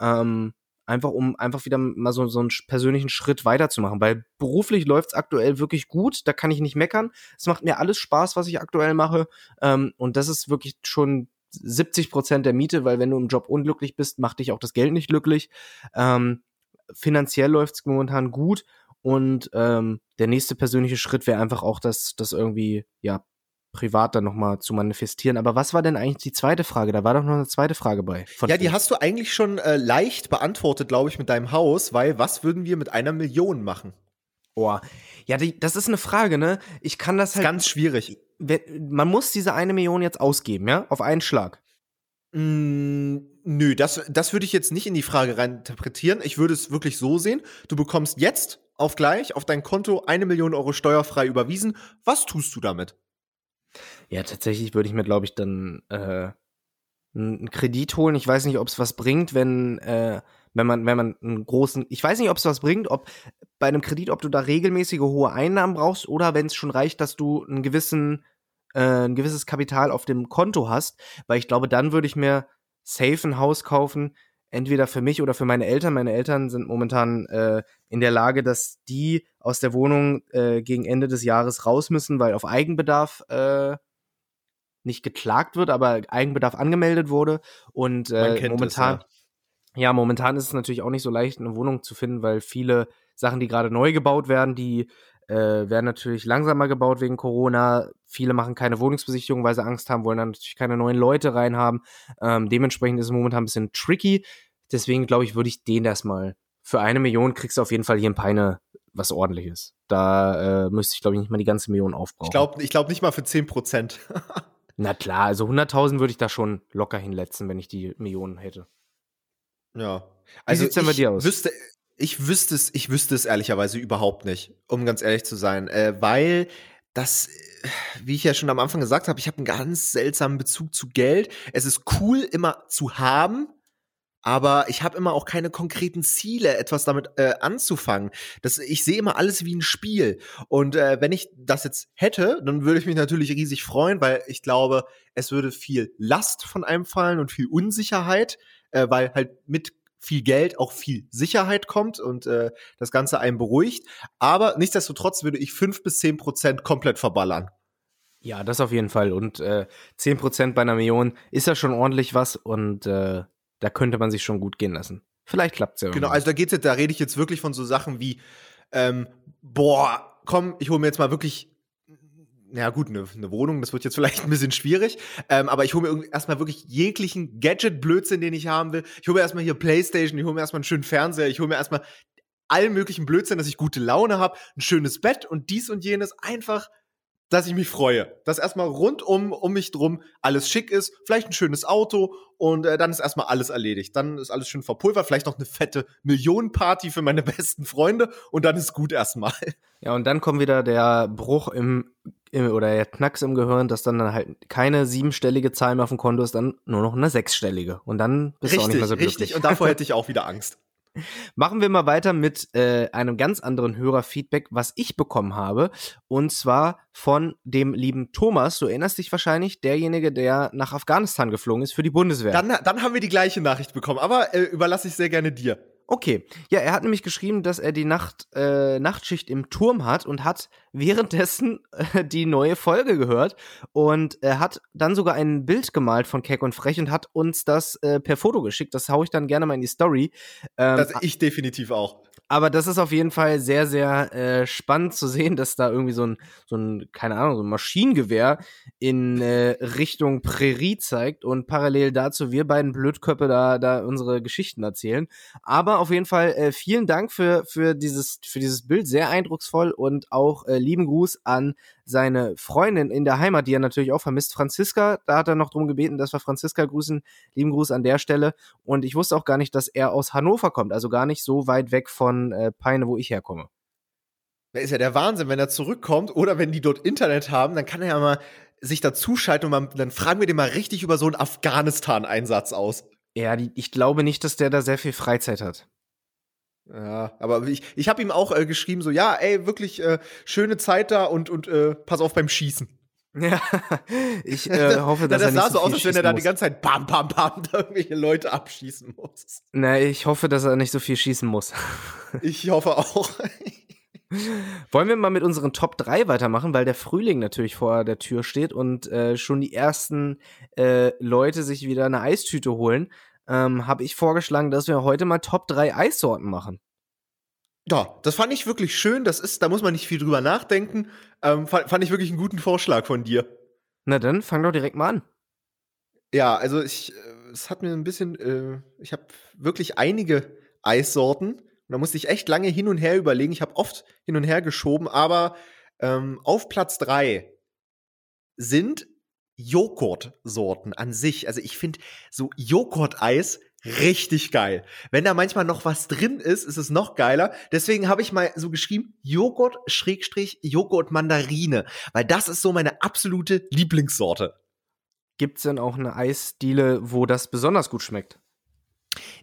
Ähm, einfach um einfach wieder mal so, so einen persönlichen Schritt weiterzumachen. Weil beruflich läuft's aktuell wirklich gut, da kann ich nicht meckern. Es macht mir alles Spaß, was ich aktuell mache. Ähm, und das ist wirklich schon 70 Prozent der Miete, weil wenn du im Job unglücklich bist, macht dich auch das Geld nicht glücklich. Ähm, finanziell läuft's momentan gut und ähm, der nächste persönliche Schritt wäre einfach auch, das, das irgendwie, ja, privat dann nochmal zu manifestieren. Aber was war denn eigentlich die zweite Frage? Da war doch noch eine zweite Frage bei. Ja, die hast du eigentlich schon äh, leicht beantwortet, glaube ich, mit deinem Haus, weil was würden wir mit einer Million machen? Boah. Ja, die, das ist eine Frage, ne? Ich kann das halt. Ganz schwierig. wenn- man muss diese eine Million jetzt ausgeben, ja? Auf einen Schlag. Mm, nö, das, das würde ich jetzt nicht in die Frage rein interpretieren. Ich würde es wirklich so sehen. Du bekommst jetzt auf gleich auf dein Konto eine Million Euro steuerfrei überwiesen. Was tust du damit? Ja, tatsächlich würde ich mir, glaube ich, dann äh, einen Kredit holen. Ich weiß nicht, ob es was bringt, wenn, äh, wenn man, wenn man einen großen. Ich weiß nicht, ob es was bringt, ob bei einem Kredit, ob du da regelmäßige hohe Einnahmen brauchst oder wenn es schon reicht, dass du einen gewissen, äh, ein gewisses Kapital auf dem Konto hast. Weil ich glaube, dann würde ich mir safe ein Haus kaufen, entweder für mich oder für meine Eltern. Meine Eltern sind momentan äh, in der Lage, dass die aus der Wohnung äh, gegen Ende des Jahres raus müssen, weil auf Eigenbedarf äh, nicht geklagt wird, aber Eigenbedarf angemeldet wurde. Und äh, kennt es, momentan, ja. ja. momentan ist es natürlich auch nicht so leicht, eine Wohnung zu finden, weil viele Sachen, die gerade neu gebaut werden, die äh, werden natürlich langsamer gebaut wegen Corona. Viele machen keine Wohnungsbesichtigung, weil sie Angst haben, wollen dann natürlich keine neuen Leute reinhaben. Ähm, dementsprechend ist es momentan ein bisschen tricky. Deswegen glaube ich, würde ich den erstmal für eine Million kriegst du auf jeden Fall hier in Peine was ordentliches. Da äh, müsste ich, glaube ich, nicht mal die ganze Million aufbrauchen. Ich glaube ich glaub nicht mal für 10 Prozent. Na klar, also 100.000 würde ich da schon locker hinletzen, wenn ich die Millionen hätte. ja. Also sieht's denn bei ich dir aus? Wüsste, ich wüsste es, ich wüsste es ehrlicherweise überhaupt nicht, um ganz ehrlich zu sein, äh, weil dass, wie ich ja schon am Anfang gesagt habe, ich habe einen ganz seltsamen Bezug zu Geld. Es ist cool, immer zu haben, aber ich habe immer auch keine konkreten Ziele, etwas damit äh, anzufangen. Das, ich sehe immer alles wie ein Spiel. Und äh, wenn ich das jetzt hätte, dann würde ich mich natürlich riesig freuen, weil ich glaube, es würde viel Last von einem fallen und viel Unsicherheit, äh, weil halt mit viel Geld auch viel Sicherheit kommt und äh, das Ganze einen beruhigt. Aber nichtsdestotrotz würde ich fünf bis zehn Prozent komplett verballern. Ja, das auf jeden Fall. Und äh, 10% bei einer Million ist ja schon ordentlich was und äh, da könnte man sich schon gut gehen lassen. Vielleicht klappt es ja. Genau, also da geht's jetzt, da rede ich jetzt wirklich von so Sachen wie, ähm, boah, komm, ich hole mir jetzt mal wirklich ja gut, eine, eine Wohnung, das wird jetzt vielleicht ein bisschen schwierig, ähm, aber ich hole mir erstmal wirklich jeglichen Gadget-Blödsinn, den ich haben will. Ich hole mir erstmal hier Playstation, ich hole mir erstmal einen schönen Fernseher, ich hole mir erstmal allen möglichen Blödsinn, dass ich gute Laune habe, ein schönes Bett und dies und jenes, einfach dass ich mich freue. Dass erstmal rundum um mich drum alles schick ist, vielleicht ein schönes Auto und äh, dann ist erstmal alles erledigt. Dann ist alles schön verpulvert, vielleicht noch eine fette Millionenparty für meine besten Freunde und dann ist gut erstmal. Ja, und dann kommt wieder der Bruch im, im oder der Knacks im Gehirn, dass dann, dann halt keine siebenstellige Zahl mehr auf dem Konto ist, dann nur noch eine sechsstellige. Und dann bist richtig, du auch nicht mehr so glücklich. Richtig, und davor hätte ich auch wieder Angst. Machen wir mal weiter mit äh, einem ganz anderen Hörerfeedback, was ich bekommen habe. Und zwar von dem lieben Thomas. Du erinnerst dich wahrscheinlich, derjenige, der nach Afghanistan geflogen ist für die Bundeswehr. Dann, dann haben wir die gleiche Nachricht bekommen, aber äh, überlasse ich sehr gerne dir. Okay. Ja, er hat nämlich geschrieben, dass er die Nacht, äh, Nachtschicht im Turm hat und hat währenddessen äh, die neue Folge gehört und er hat dann sogar ein Bild gemalt von Keck und Frech und hat uns das äh, per Foto geschickt. Das haue ich dann gerne mal in die Story. Ähm, das ich definitiv auch. Aber das ist auf jeden Fall sehr, sehr äh, spannend zu sehen, dass da irgendwie so ein, so ein, keine Ahnung, so ein Maschinengewehr in äh, Richtung Prärie zeigt und parallel dazu wir beiden Blödköpfe da, da unsere Geschichten erzählen. Aber auf jeden Fall äh, vielen Dank für, für, dieses, für dieses Bild, sehr eindrucksvoll und auch äh, lieben Gruß an seine Freundin in der Heimat, die er natürlich auch vermisst, Franziska. Da hat er noch drum gebeten, dass wir Franziska grüßen. Lieben Gruß an der Stelle. Und ich wusste auch gar nicht, dass er aus Hannover kommt, also gar nicht so weit weg von äh, Peine, wo ich herkomme. Da ist ja der Wahnsinn, wenn er zurückkommt oder wenn die dort Internet haben, dann kann er ja mal sich dazuschalten und man, dann fragen wir den mal richtig über so einen Afghanistan-Einsatz aus. Ja, die, ich glaube nicht, dass der da sehr viel Freizeit hat. Ja, aber ich, ich habe ihm auch äh, geschrieben, so, ja, ey, wirklich äh, schöne Zeit da und, und äh, pass auf beim Schießen. Ja, ich äh, hoffe, dass das er nicht sah so, so aus, als wenn er da die ganze Zeit bam, bam, bam da irgendwelche Leute abschießen muss. Na, ich hoffe, dass er nicht so viel schießen muss. ich hoffe auch. Wollen wir mal mit unseren Top 3 weitermachen, weil der Frühling natürlich vor der Tür steht und äh, schon die ersten äh, Leute sich wieder eine Eistüte holen ähm, habe ich vorgeschlagen, dass wir heute mal Top 3 Eissorten machen. Ja, das fand ich wirklich schön. Das ist, da muss man nicht viel drüber nachdenken. Ähm, fand, fand ich wirklich einen guten Vorschlag von dir. Na dann, fang doch direkt mal an. Ja, also ich, äh, es hat mir ein bisschen, äh, ich habe wirklich einige Eissorten. Und da musste ich echt lange hin und her überlegen. Ich habe oft hin und her geschoben, aber ähm, auf Platz 3 sind Joghurtsorten an sich. Also ich finde so Joghurt-Eis richtig geil. Wenn da manchmal noch was drin ist, ist es noch geiler. Deswegen habe ich mal so geschrieben, Joghurt Schrägstrich Joghurt Mandarine, weil das ist so meine absolute Lieblingssorte. Gibt es denn auch eine Eisdiele, wo das besonders gut schmeckt?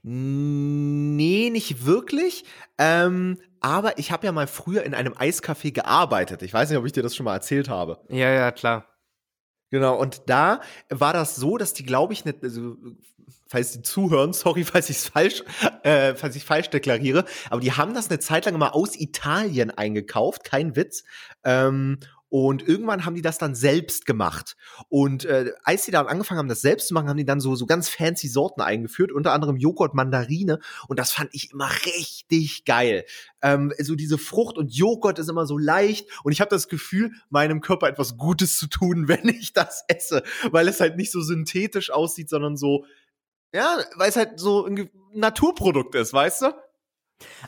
Nee, nicht wirklich. Ähm, aber ich habe ja mal früher in einem Eiscafé gearbeitet. Ich weiß nicht, ob ich dir das schon mal erzählt habe. Ja, ja, klar. Genau, und da war das so, dass die, glaube ich, nicht, also, falls die zuhören, sorry, falls ich es falsch, äh, falls ich falsch deklariere, aber die haben das eine Zeit lang immer aus Italien eingekauft, kein Witz. Ähm, und irgendwann haben die das dann selbst gemacht. Und äh, als die dann angefangen haben, das selbst zu machen, haben die dann so, so ganz fancy Sorten eingeführt, unter anderem Joghurt, Mandarine. Und das fand ich immer richtig geil. Ähm, so diese Frucht und Joghurt ist immer so leicht. Und ich habe das Gefühl, meinem Körper etwas Gutes zu tun, wenn ich das esse. Weil es halt nicht so synthetisch aussieht, sondern so, ja, weil es halt so ein Naturprodukt ist, weißt du?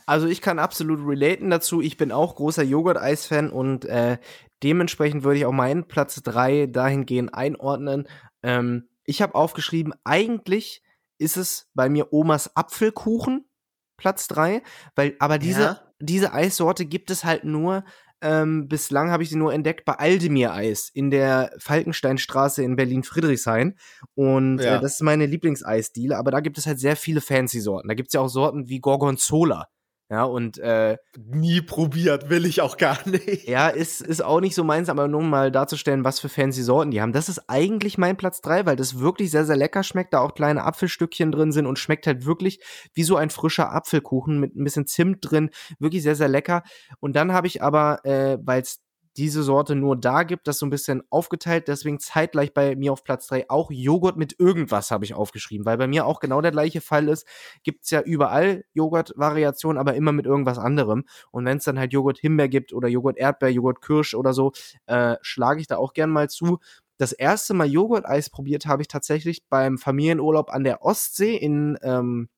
Also ich kann absolut relaten dazu. Ich bin auch großer Joghurt-Eis-Fan und äh, dementsprechend würde ich auch meinen Platz 3 dahingehend einordnen. Ähm, ich habe aufgeschrieben, eigentlich ist es bei mir Omas Apfelkuchen, Platz 3, weil, aber diese, ja. diese Eissorte gibt es halt nur Ähm, bislang habe ich sie nur entdeckt bei Aldemir Eis in der Falkensteinstraße in Berlin-Friedrichshain. Und Ja. äh, das ist meine Lieblingseisdiele. Aber da gibt es halt sehr viele fancy Sorten. Da gibt es ja auch Sorten wie Gorgonzola. Ja, und äh, Nie probiert, will ich auch gar nicht. ja, ist, ist auch nicht so meins, aber nur um mal darzustellen, was für fancy Sorten die haben. Das ist eigentlich mein Platz drei, weil das wirklich sehr, sehr lecker schmeckt, da auch kleine Apfelstückchen drin sind und schmeckt halt wirklich wie so ein frischer Apfelkuchen mit ein bisschen Zimt drin. Wirklich sehr, sehr lecker. Und dann habe ich aber, äh, weil es diese Sorte nur da gibt, das so ein bisschen aufgeteilt, deswegen zeitgleich bei mir auf Platz drei auch Joghurt mit irgendwas habe ich aufgeschrieben, weil bei mir auch genau der gleiche Fall ist, gibt's ja überall Joghurt-Variationen, aber immer mit irgendwas anderem. Und wenn es dann halt Joghurt Himbeer gibt oder Joghurt Erdbeer, Joghurt Kirsch oder so, äh, schlage ich da auch gern mal zu. Das erste Mal Joghurt-Eis probiert habe ich tatsächlich beim Familienurlaub an der Ostsee in, ähm,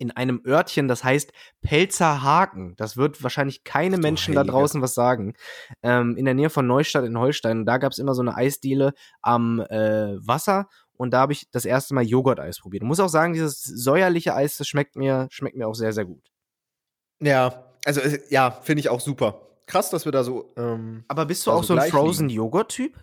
in einem Örtchen, das heißt Pelzer Haken. Das wird wahrscheinlich keine Ach Menschen da Heilige. draußen was sagen. Ähm, in der Nähe von Neustadt in Holstein. Da gab es immer so eine Eisdiele am äh, Wasser. Und da habe ich das erste Mal Joghurt-Eis probiert. Ich muss auch sagen, dieses säuerliche Eis, das schmeckt mir, schmeckt mir auch sehr, sehr gut. Ja, also äh, ja, finde ich auch super. Krass, dass wir da so. Ähm, Aber bist du auch so ein gleich Frozen-Joghurt-Typ?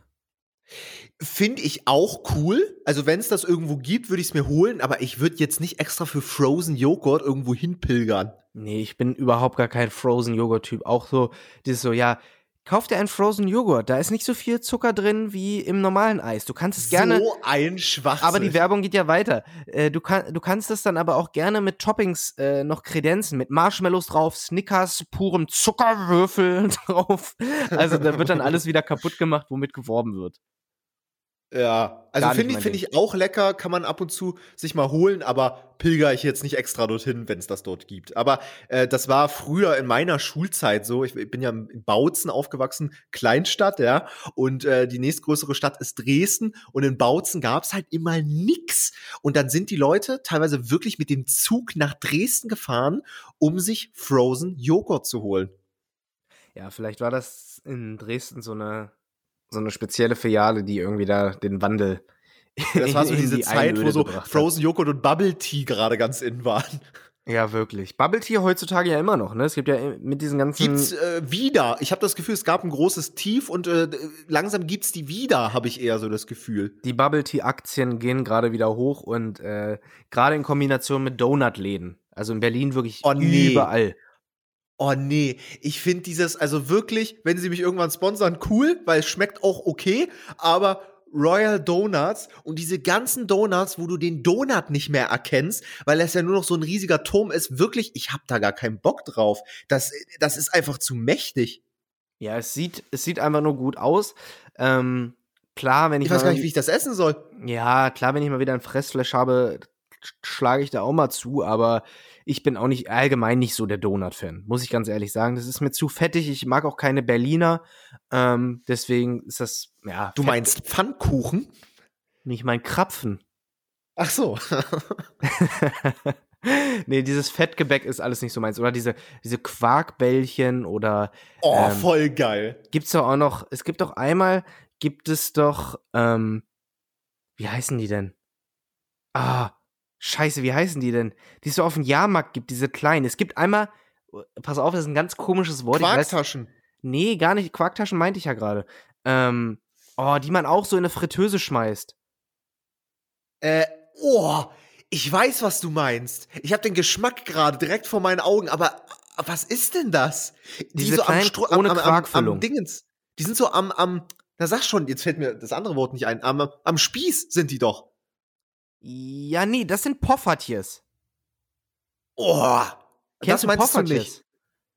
Finde ich auch cool. Also wenn es das irgendwo gibt, würde ich es mir holen. Aber ich würde jetzt nicht extra für Frozen Joghurt irgendwo hinpilgern. Nee, ich bin überhaupt gar kein Frozen-Joghurt-Typ. Auch so, dieses so, ja, kauf dir einen Frozen-Joghurt. Da ist nicht so viel Zucker drin wie im normalen Eis. Du kannst es gerne. So ein Schwachsinn. Aber die Werbung geht ja weiter. Äh, du, kann, du kannst es dann aber auch gerne mit Toppings äh, noch kredenzen, mit Marshmallows drauf, Snickers, purem Zuckerwürfel drauf. Also da wird dann alles wieder kaputt gemacht, womit geworben wird. Ja, also finde ich, finde ich auch lecker, kann man ab und zu sich mal holen, aber pilger ich jetzt nicht extra dorthin, wenn es das dort gibt. Aber äh, das war früher in meiner Schulzeit so. Ich, ich bin ja in Bautzen aufgewachsen, Kleinstadt, ja. Und äh, die nächstgrößere Stadt ist Dresden. Und in Bautzen gab es halt immer nix. Und dann sind die Leute teilweise wirklich mit dem Zug nach Dresden gefahren, um sich Frozen Joghurt zu holen. Ja, vielleicht war das in Dresden so eine, so eine spezielle Filiale, die irgendwie da den Wandel. Das war so in diese die Zeit, wo Einöde so gebracht hat. Frozen Joghurt und Bubble Tea gerade ganz in waren. Ja, wirklich. Bubble Tea heutzutage ja immer noch, ne? Es gibt ja mit diesen ganzen. Gibt's äh, wieder. Ich habe das Gefühl, es gab ein großes Tief und äh, langsam gibt's die wieder, habe ich eher so das Gefühl. die Bubble Tea Aktien gehen gerade wieder hoch und äh, gerade in Kombination mit Donutläden. Also in Berlin wirklich Oh, nee. überall. Oh nee, ich finde dieses, also wirklich, wenn sie mich irgendwann sponsern, cool, weil es schmeckt auch okay, aber Royal Donuts und diese ganzen Donuts, wo du den Donut nicht mehr erkennst, weil es ja nur noch so ein riesiger Turm ist, wirklich, ich hab da gar keinen Bock drauf. Das, das ist einfach zu mächtig. Ja, es sieht, es sieht einfach nur gut aus. Ähm, klar, wenn ich, Ich weiß mal, gar nicht, wie ich das essen soll. Ja, klar, wenn ich mal wieder ein Fressflash habe, sch- schlage ich da auch mal zu, aber ich bin auch nicht allgemein nicht so der Donut-Fan, muss ich ganz ehrlich sagen. Das ist mir zu fettig. Ich mag auch keine Berliner. Ähm, deswegen ist das, ja, Du Fett- meinst Pfannkuchen? nicht mein Krapfen. Ach so. nee, dieses Fettgebäck ist alles nicht so meins. Oder diese, diese Quarkbällchen oder Oh, Ähm, voll geil. gibt's doch auch noch, es gibt doch einmal, gibt es doch, ähm, wie heißen die denn? Ah, scheiße, wie heißen die denn? Die es so auf dem Jahrmarkt gibt, diese kleinen. Es gibt einmal, pass auf, das ist ein ganz komisches Wort. Ich weiß, Quarktaschen. nee, gar nicht, Quarktaschen meinte ich ja gerade. Ähm, oh, die man auch so in eine Fritteuse schmeißt. Äh, oh, ich weiß, was du meinst. Ich habe den Geschmack gerade direkt vor meinen Augen, aber was ist denn das? Diese kleinen Stro- ohne am, am, Quarkfüllung. am Dingens. Die sind so am, am, na sag schon, jetzt fällt mir das andere Wort nicht ein. Am, am Spieß sind die doch. Ja, nee, das sind Poffertjes. Oh, das Kennst du meinst du nicht?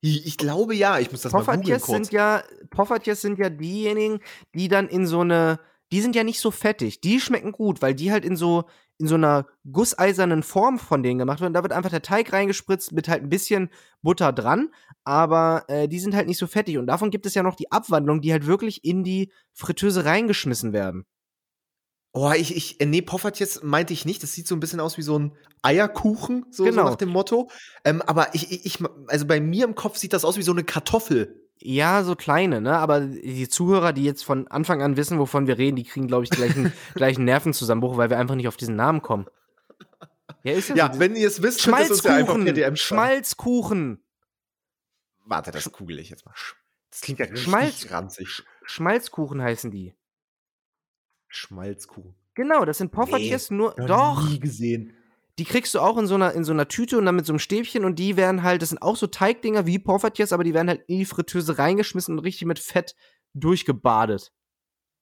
Ich, glaube ja, ich muss das mal googeln Poffertjes kurz. sind ja, Poffertjes sind ja diejenigen, die dann in so eine, die sind ja nicht so fettig. Die schmecken gut, weil die halt in so, in so einer gusseisernen Form von denen gemacht werden. Da wird einfach der Teig reingespritzt mit halt ein bisschen Butter dran, aber äh, die sind halt nicht so fettig. Und davon gibt es ja noch die Abwandlung, die halt wirklich in die Fritteuse reingeschmissen werden. Oh, ich, ich, äh, nee, Poffertjes meinte ich nicht. Das sieht so ein bisschen aus wie so ein Eierkuchen, so, Genau. so nach dem Motto. Ähm, aber ich, ich, also bei mir im Kopf sieht das aus wie so eine Kartoffel. Ja, so kleine, ne? Aber die Zuhörer, die jetzt von Anfang an wissen, wovon wir reden, die kriegen, glaube ich, gleich einen, gleich einen Nervenzusammenbruch, weil wir einfach nicht auf diesen Namen kommen. Ja, ist ja, Ja, so. wenn ihr es wisst, uns ja einfach Schmalzkuchen! Schmalzkuchen! Warte, das google ich jetzt mal. Das klingt ja richtig Schmalz- ranzig. Sch Schmalzkuchen heißen die. Schmalzkuchen. Genau, das sind Poffertjes nur. Noch Doch, Nie gesehen. die kriegst du auch in so, einer, in so einer Tüte und dann mit so einem Stäbchen und die werden halt, das sind auch so Teigdinger wie Poffertjes, aber die werden halt in die Fritteuse reingeschmissen und richtig mit Fett durchgebadet.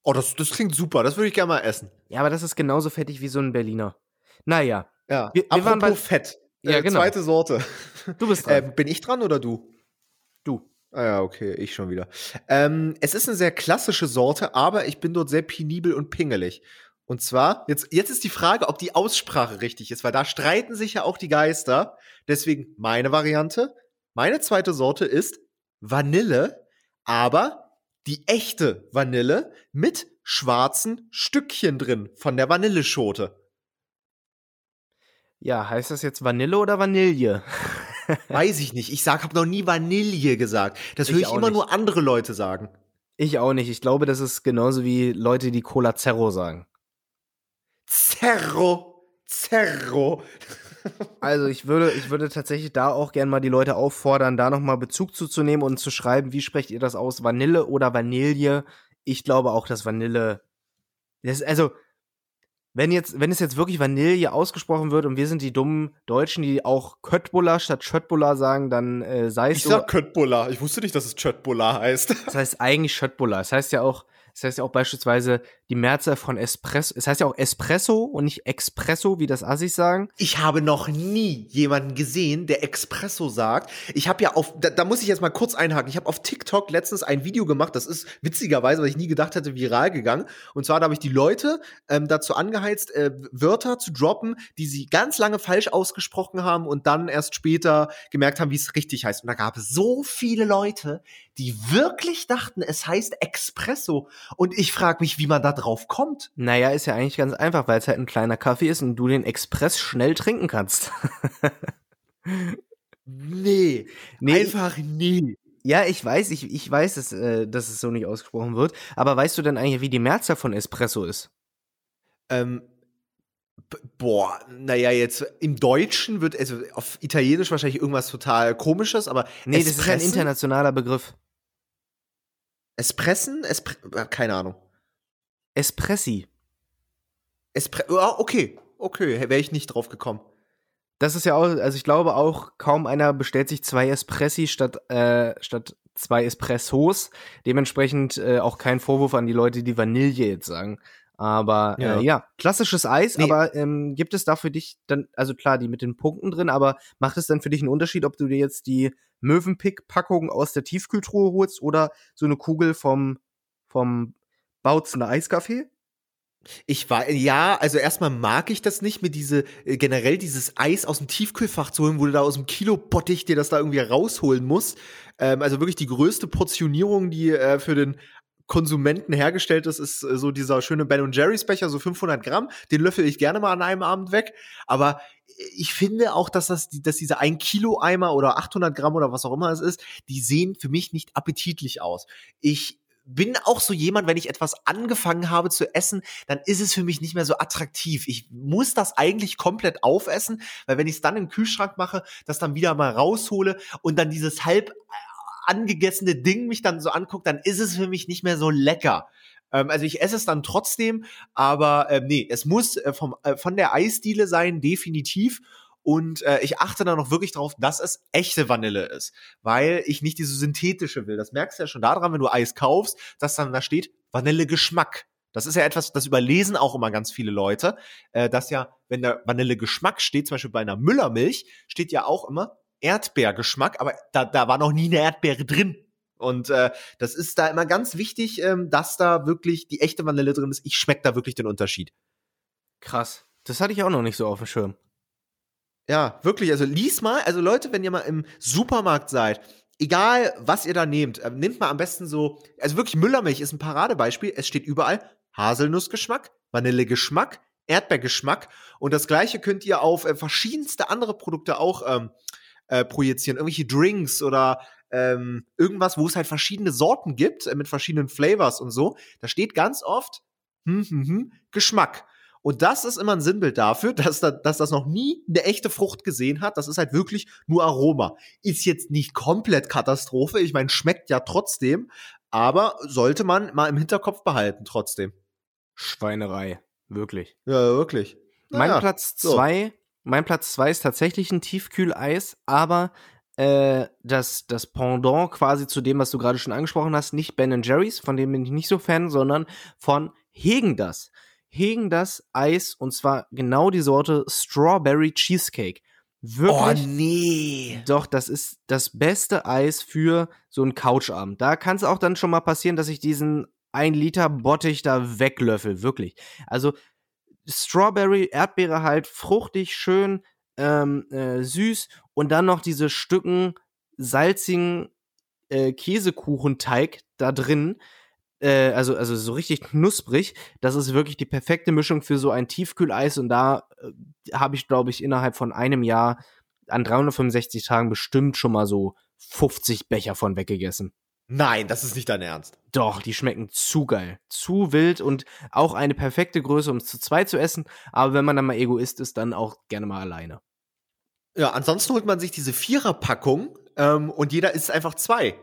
Oh, das, das klingt super. Das würde ich gerne mal essen. Ja, aber das ist genauso fettig wie so ein Berliner. Naja, Ja. Wir- wir waren bei- Fett. Ja, äh, genau. Zweite Sorte. du bist Äh, dran. bin ich dran oder du? Ah ja, okay, ich schon wieder. Ähm, es ist eine sehr klassische Sorte, aber ich bin dort sehr penibel und pingelig. Und zwar, jetzt, jetzt ist die Frage, ob die Aussprache richtig ist, weil da streiten sich ja auch die Geister. Deswegen meine Variante. Meine zweite Sorte ist Vanille, aber die echte Vanille mit schwarzen Stückchen drin von der Vanilleschote. Ja, heißt das jetzt Vanille oder Vanille? Weiß ich nicht. Ich sag, habe noch nie Vanille gesagt. Das Ich höre ich auch immer nicht. nur andere Leute sagen. Ich auch nicht. Ich glaube, das ist genauso wie Leute, die Cola Zero sagen. Zerro, Zerro. Also ich würde, ich würde tatsächlich da auch gerne mal die Leute auffordern, da nochmal Bezug zuzunehmen und zu schreiben, wie sprecht ihr das aus? Vanille oder Vanille? Ich glaube auch, dass Vanille. Das, also, wenn jetzt, wenn es jetzt wirklich Vanille ausgesprochen wird und wir sind die dummen Deutschen, die auch Köttbullar statt Schöttbullar sagen, dann äh, sei es Ich so. sag Köttbullar. Ich wusste nicht, dass es Chöttbullar heißt. Das heißt eigentlich Schöttbullar. Das heißt ja auch, das heißt ja auch beispielsweise die Mehrzahl von Espresso. Es heißt ja auch Espresso und nicht Expresso, wie das Assis sagen. Ich habe noch nie jemanden gesehen, der Espresso sagt. Ich habe ja auf, da, da muss ich jetzt mal kurz einhaken. Ich habe auf TikTok letztens ein Video gemacht, das ist witzigerweise, weil ich nie gedacht hätte, viral gegangen. Und zwar habe ich die Leute ähm, dazu angeheizt, äh, Wörter zu droppen, die sie ganz lange falsch ausgesprochen haben und dann erst später gemerkt haben, wie es richtig heißt. Und da gab es so viele Leute, die wirklich dachten, es heißt Espresso. Und ich frage mich, wie man da drauf kommt. Naja, ist ja eigentlich ganz einfach, weil es halt ein kleiner Kaffee ist und du den Express schnell trinken kannst. Nee, Nee. einfach nee. Ja, ich weiß, ich, ich weiß, dass, äh, dass es so nicht ausgesprochen wird. Aber weißt du denn eigentlich, wie die Mehrzahl von Espresso ist? Ähm, boah, naja, jetzt im Deutschen wird, also auf Italienisch wahrscheinlich irgendwas total komisches, aber Nee, das ist ein internationaler Begriff. Espressen? Espre äh, keine Ahnung. Espressi. Espre ja, okay, okay, wäre ich nicht drauf gekommen. Das ist ja auch, also ich glaube auch, kaum einer bestellt sich zwei Espressi statt, äh, statt zwei Espressos. Dementsprechend äh, auch kein Vorwurf an die Leute, die Vanille jetzt sagen. Aber ja, Ja. äh, ja klassisches Eis, Nee. aber ähm, gibt es da für dich dann, also klar, die mit den Punkten drin, aber macht es dann für dich einen Unterschied, ob du dir jetzt die Möwenpick-Packung aus der Tiefkühltruhe holst oder so eine Kugel vom, vom Bautzener Eiskaffee? Ich war, ja, also erstmal mag ich das nicht, mir diese, äh, generell dieses Eis aus dem Tiefkühlfach zu holen, wo du da aus dem Kilo-Bottich dir das da irgendwie rausholen musst. Ähm, also wirklich die größte Portionierung, die äh, für den Konsumenten hergestellt ist, ist äh, so dieser schöne Ben Jerry's Becher, so 500 Gramm. Den löffel ich gerne mal an einem Abend weg. Aber ich finde auch, dass das, dass diese 1 Kilo Eimer oder 800 Gramm oder was auch immer es ist, die sehen für mich nicht appetitlich aus. Ich bin auch so jemand, wenn ich etwas angefangen habe zu essen, dann ist es für mich nicht mehr so attraktiv. Ich muss das eigentlich komplett aufessen, weil wenn ich es dann im Kühlschrank mache, das dann wieder mal raushole und dann dieses halb äh, angegessene Ding mich dann so anguckt, dann ist es für mich nicht mehr so lecker. Ähm, also ich esse es dann trotzdem, aber ähm, nee, es muss äh, vom, äh, von der Eisdiele sein, definitiv. Und äh, ich achte dann noch wirklich darauf, dass es echte Vanille ist, weil ich nicht diese synthetische will. Das merkst du ja schon daran, wenn du Eis kaufst, dass dann da steht Vanillegeschmack. Das ist ja etwas, das überlesen auch immer ganz viele Leute, äh, dass ja, wenn da Vanillegeschmack steht, zum Beispiel bei einer Müllermilch, steht ja auch immer Erdbeergeschmack, aber da, da war noch nie eine Erdbeere drin. Und äh, das ist da immer ganz wichtig, ähm, dass da wirklich die echte Vanille drin ist. Ich schmecke da wirklich den Unterschied. Krass. Das hatte ich auch noch nicht so auf dem Schirm. Ja, wirklich. Also lies mal, also Leute, wenn ihr mal im Supermarkt seid, egal was ihr da nehmt, äh, nehmt mal am besten so, also wirklich Müllermilch ist ein Paradebeispiel. Es steht überall Haselnussgeschmack, Vanillegeschmack, Erdbeergeschmack und das gleiche könnt ihr auf äh, verschiedenste andere Produkte auch ähm, äh, projizieren. Irgendwelche Drinks oder ähm, irgendwas, wo es halt verschiedene Sorten gibt, äh, mit verschiedenen Flavors und so. Da steht ganz oft hm, hm, hm, Geschmack. Und das ist immer ein Sinnbild dafür, dass, da, dass das noch nie eine echte Frucht gesehen hat. Das ist halt wirklich nur Aroma. Ist jetzt nicht komplett Katastrophe. Ich meine, schmeckt ja trotzdem. Aber sollte man mal im Hinterkopf behalten trotzdem. Schweinerei. Wirklich. Ja, wirklich. Mein Naja, Platz so. zwei, mein Platz zwei ist tatsächlich ein Tiefkühleis, aber äh, das, das Pendant quasi zu dem, was du gerade schon angesprochen hast, nicht Ben Jerry's, von dem bin ich nicht so Fan, sondern von Hegen das. Hegen das Eis und zwar genau die Sorte Strawberry Cheesecake. Oh, Wirklich. nee. Doch, das ist das beste Eis für so einen Couchabend. Da kann es auch dann schon mal passieren, dass ich diesen 1 Liter Bottich da weglöffel. Wirklich. Also Strawberry, Erdbeere halt, fruchtig, schön, ähm, äh, süß und dann noch diese Stücken salzigen äh, Käsekuchenteig da drin. Äh, also, also so richtig knusprig. Das ist wirklich die perfekte Mischung für so ein Tiefkühleis und da äh, habe ich, glaube ich, innerhalb von einem Jahr an 365 Tagen bestimmt schon mal so 50 Becher von weggegessen. Nein, das ist nicht dein Ernst. Doch, die schmecken zu geil, zu wild und auch eine perfekte Größe, um es zu zweit zu essen. Aber wenn man dann mal Egoist ist, dann auch gerne mal alleine. Ja, ansonsten holt man sich diese Viererpackung ähm, und jeder isst einfach zwei.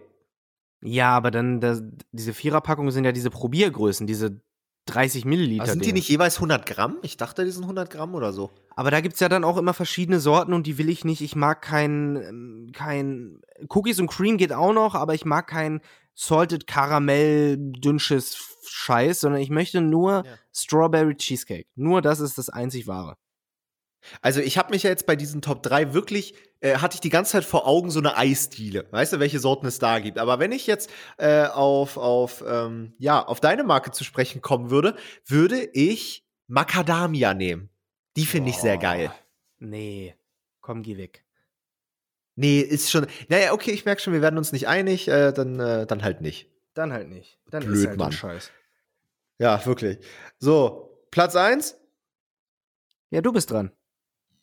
Ja, aber dann, das, diese Viererpackungen sind ja diese Probiergrößen, diese 30 Milliliter. Aber sind die nicht jeweils 100 Gramm? Ich dachte, die sind 100 Gramm oder so. Aber da gibt's ja dann auch immer verschiedene Sorten und die will ich nicht. Ich mag kein, ähm, kein Cookies und Cream geht auch noch, aber ich mag kein Salted Karamell dünnsches Scheiß, sondern ich möchte nur Ja. Strawberry Cheesecake. Nur das ist das einzig wahre. Also ich habe mich ja jetzt bei diesen Top 3 wirklich, äh, hatte ich die ganze Zeit vor Augen so eine Eisdiele. Weißt du, welche Sorten es da gibt. Aber wenn ich jetzt äh, auf, auf, ähm, ja, auf deine Marke zu sprechen kommen würde, würde ich Macadamia nehmen. Die finde ich sehr geil. Nee, komm, geh weg. Nee, ist schon. Naja, okay, ich merke schon, wir werden uns nicht einig, äh, dann, äh, dann halt nicht. Dann halt nicht. Dann Blöd, ist halt Mann. Scheiß. Ja, wirklich. So, Platz 1? Ja, du bist dran.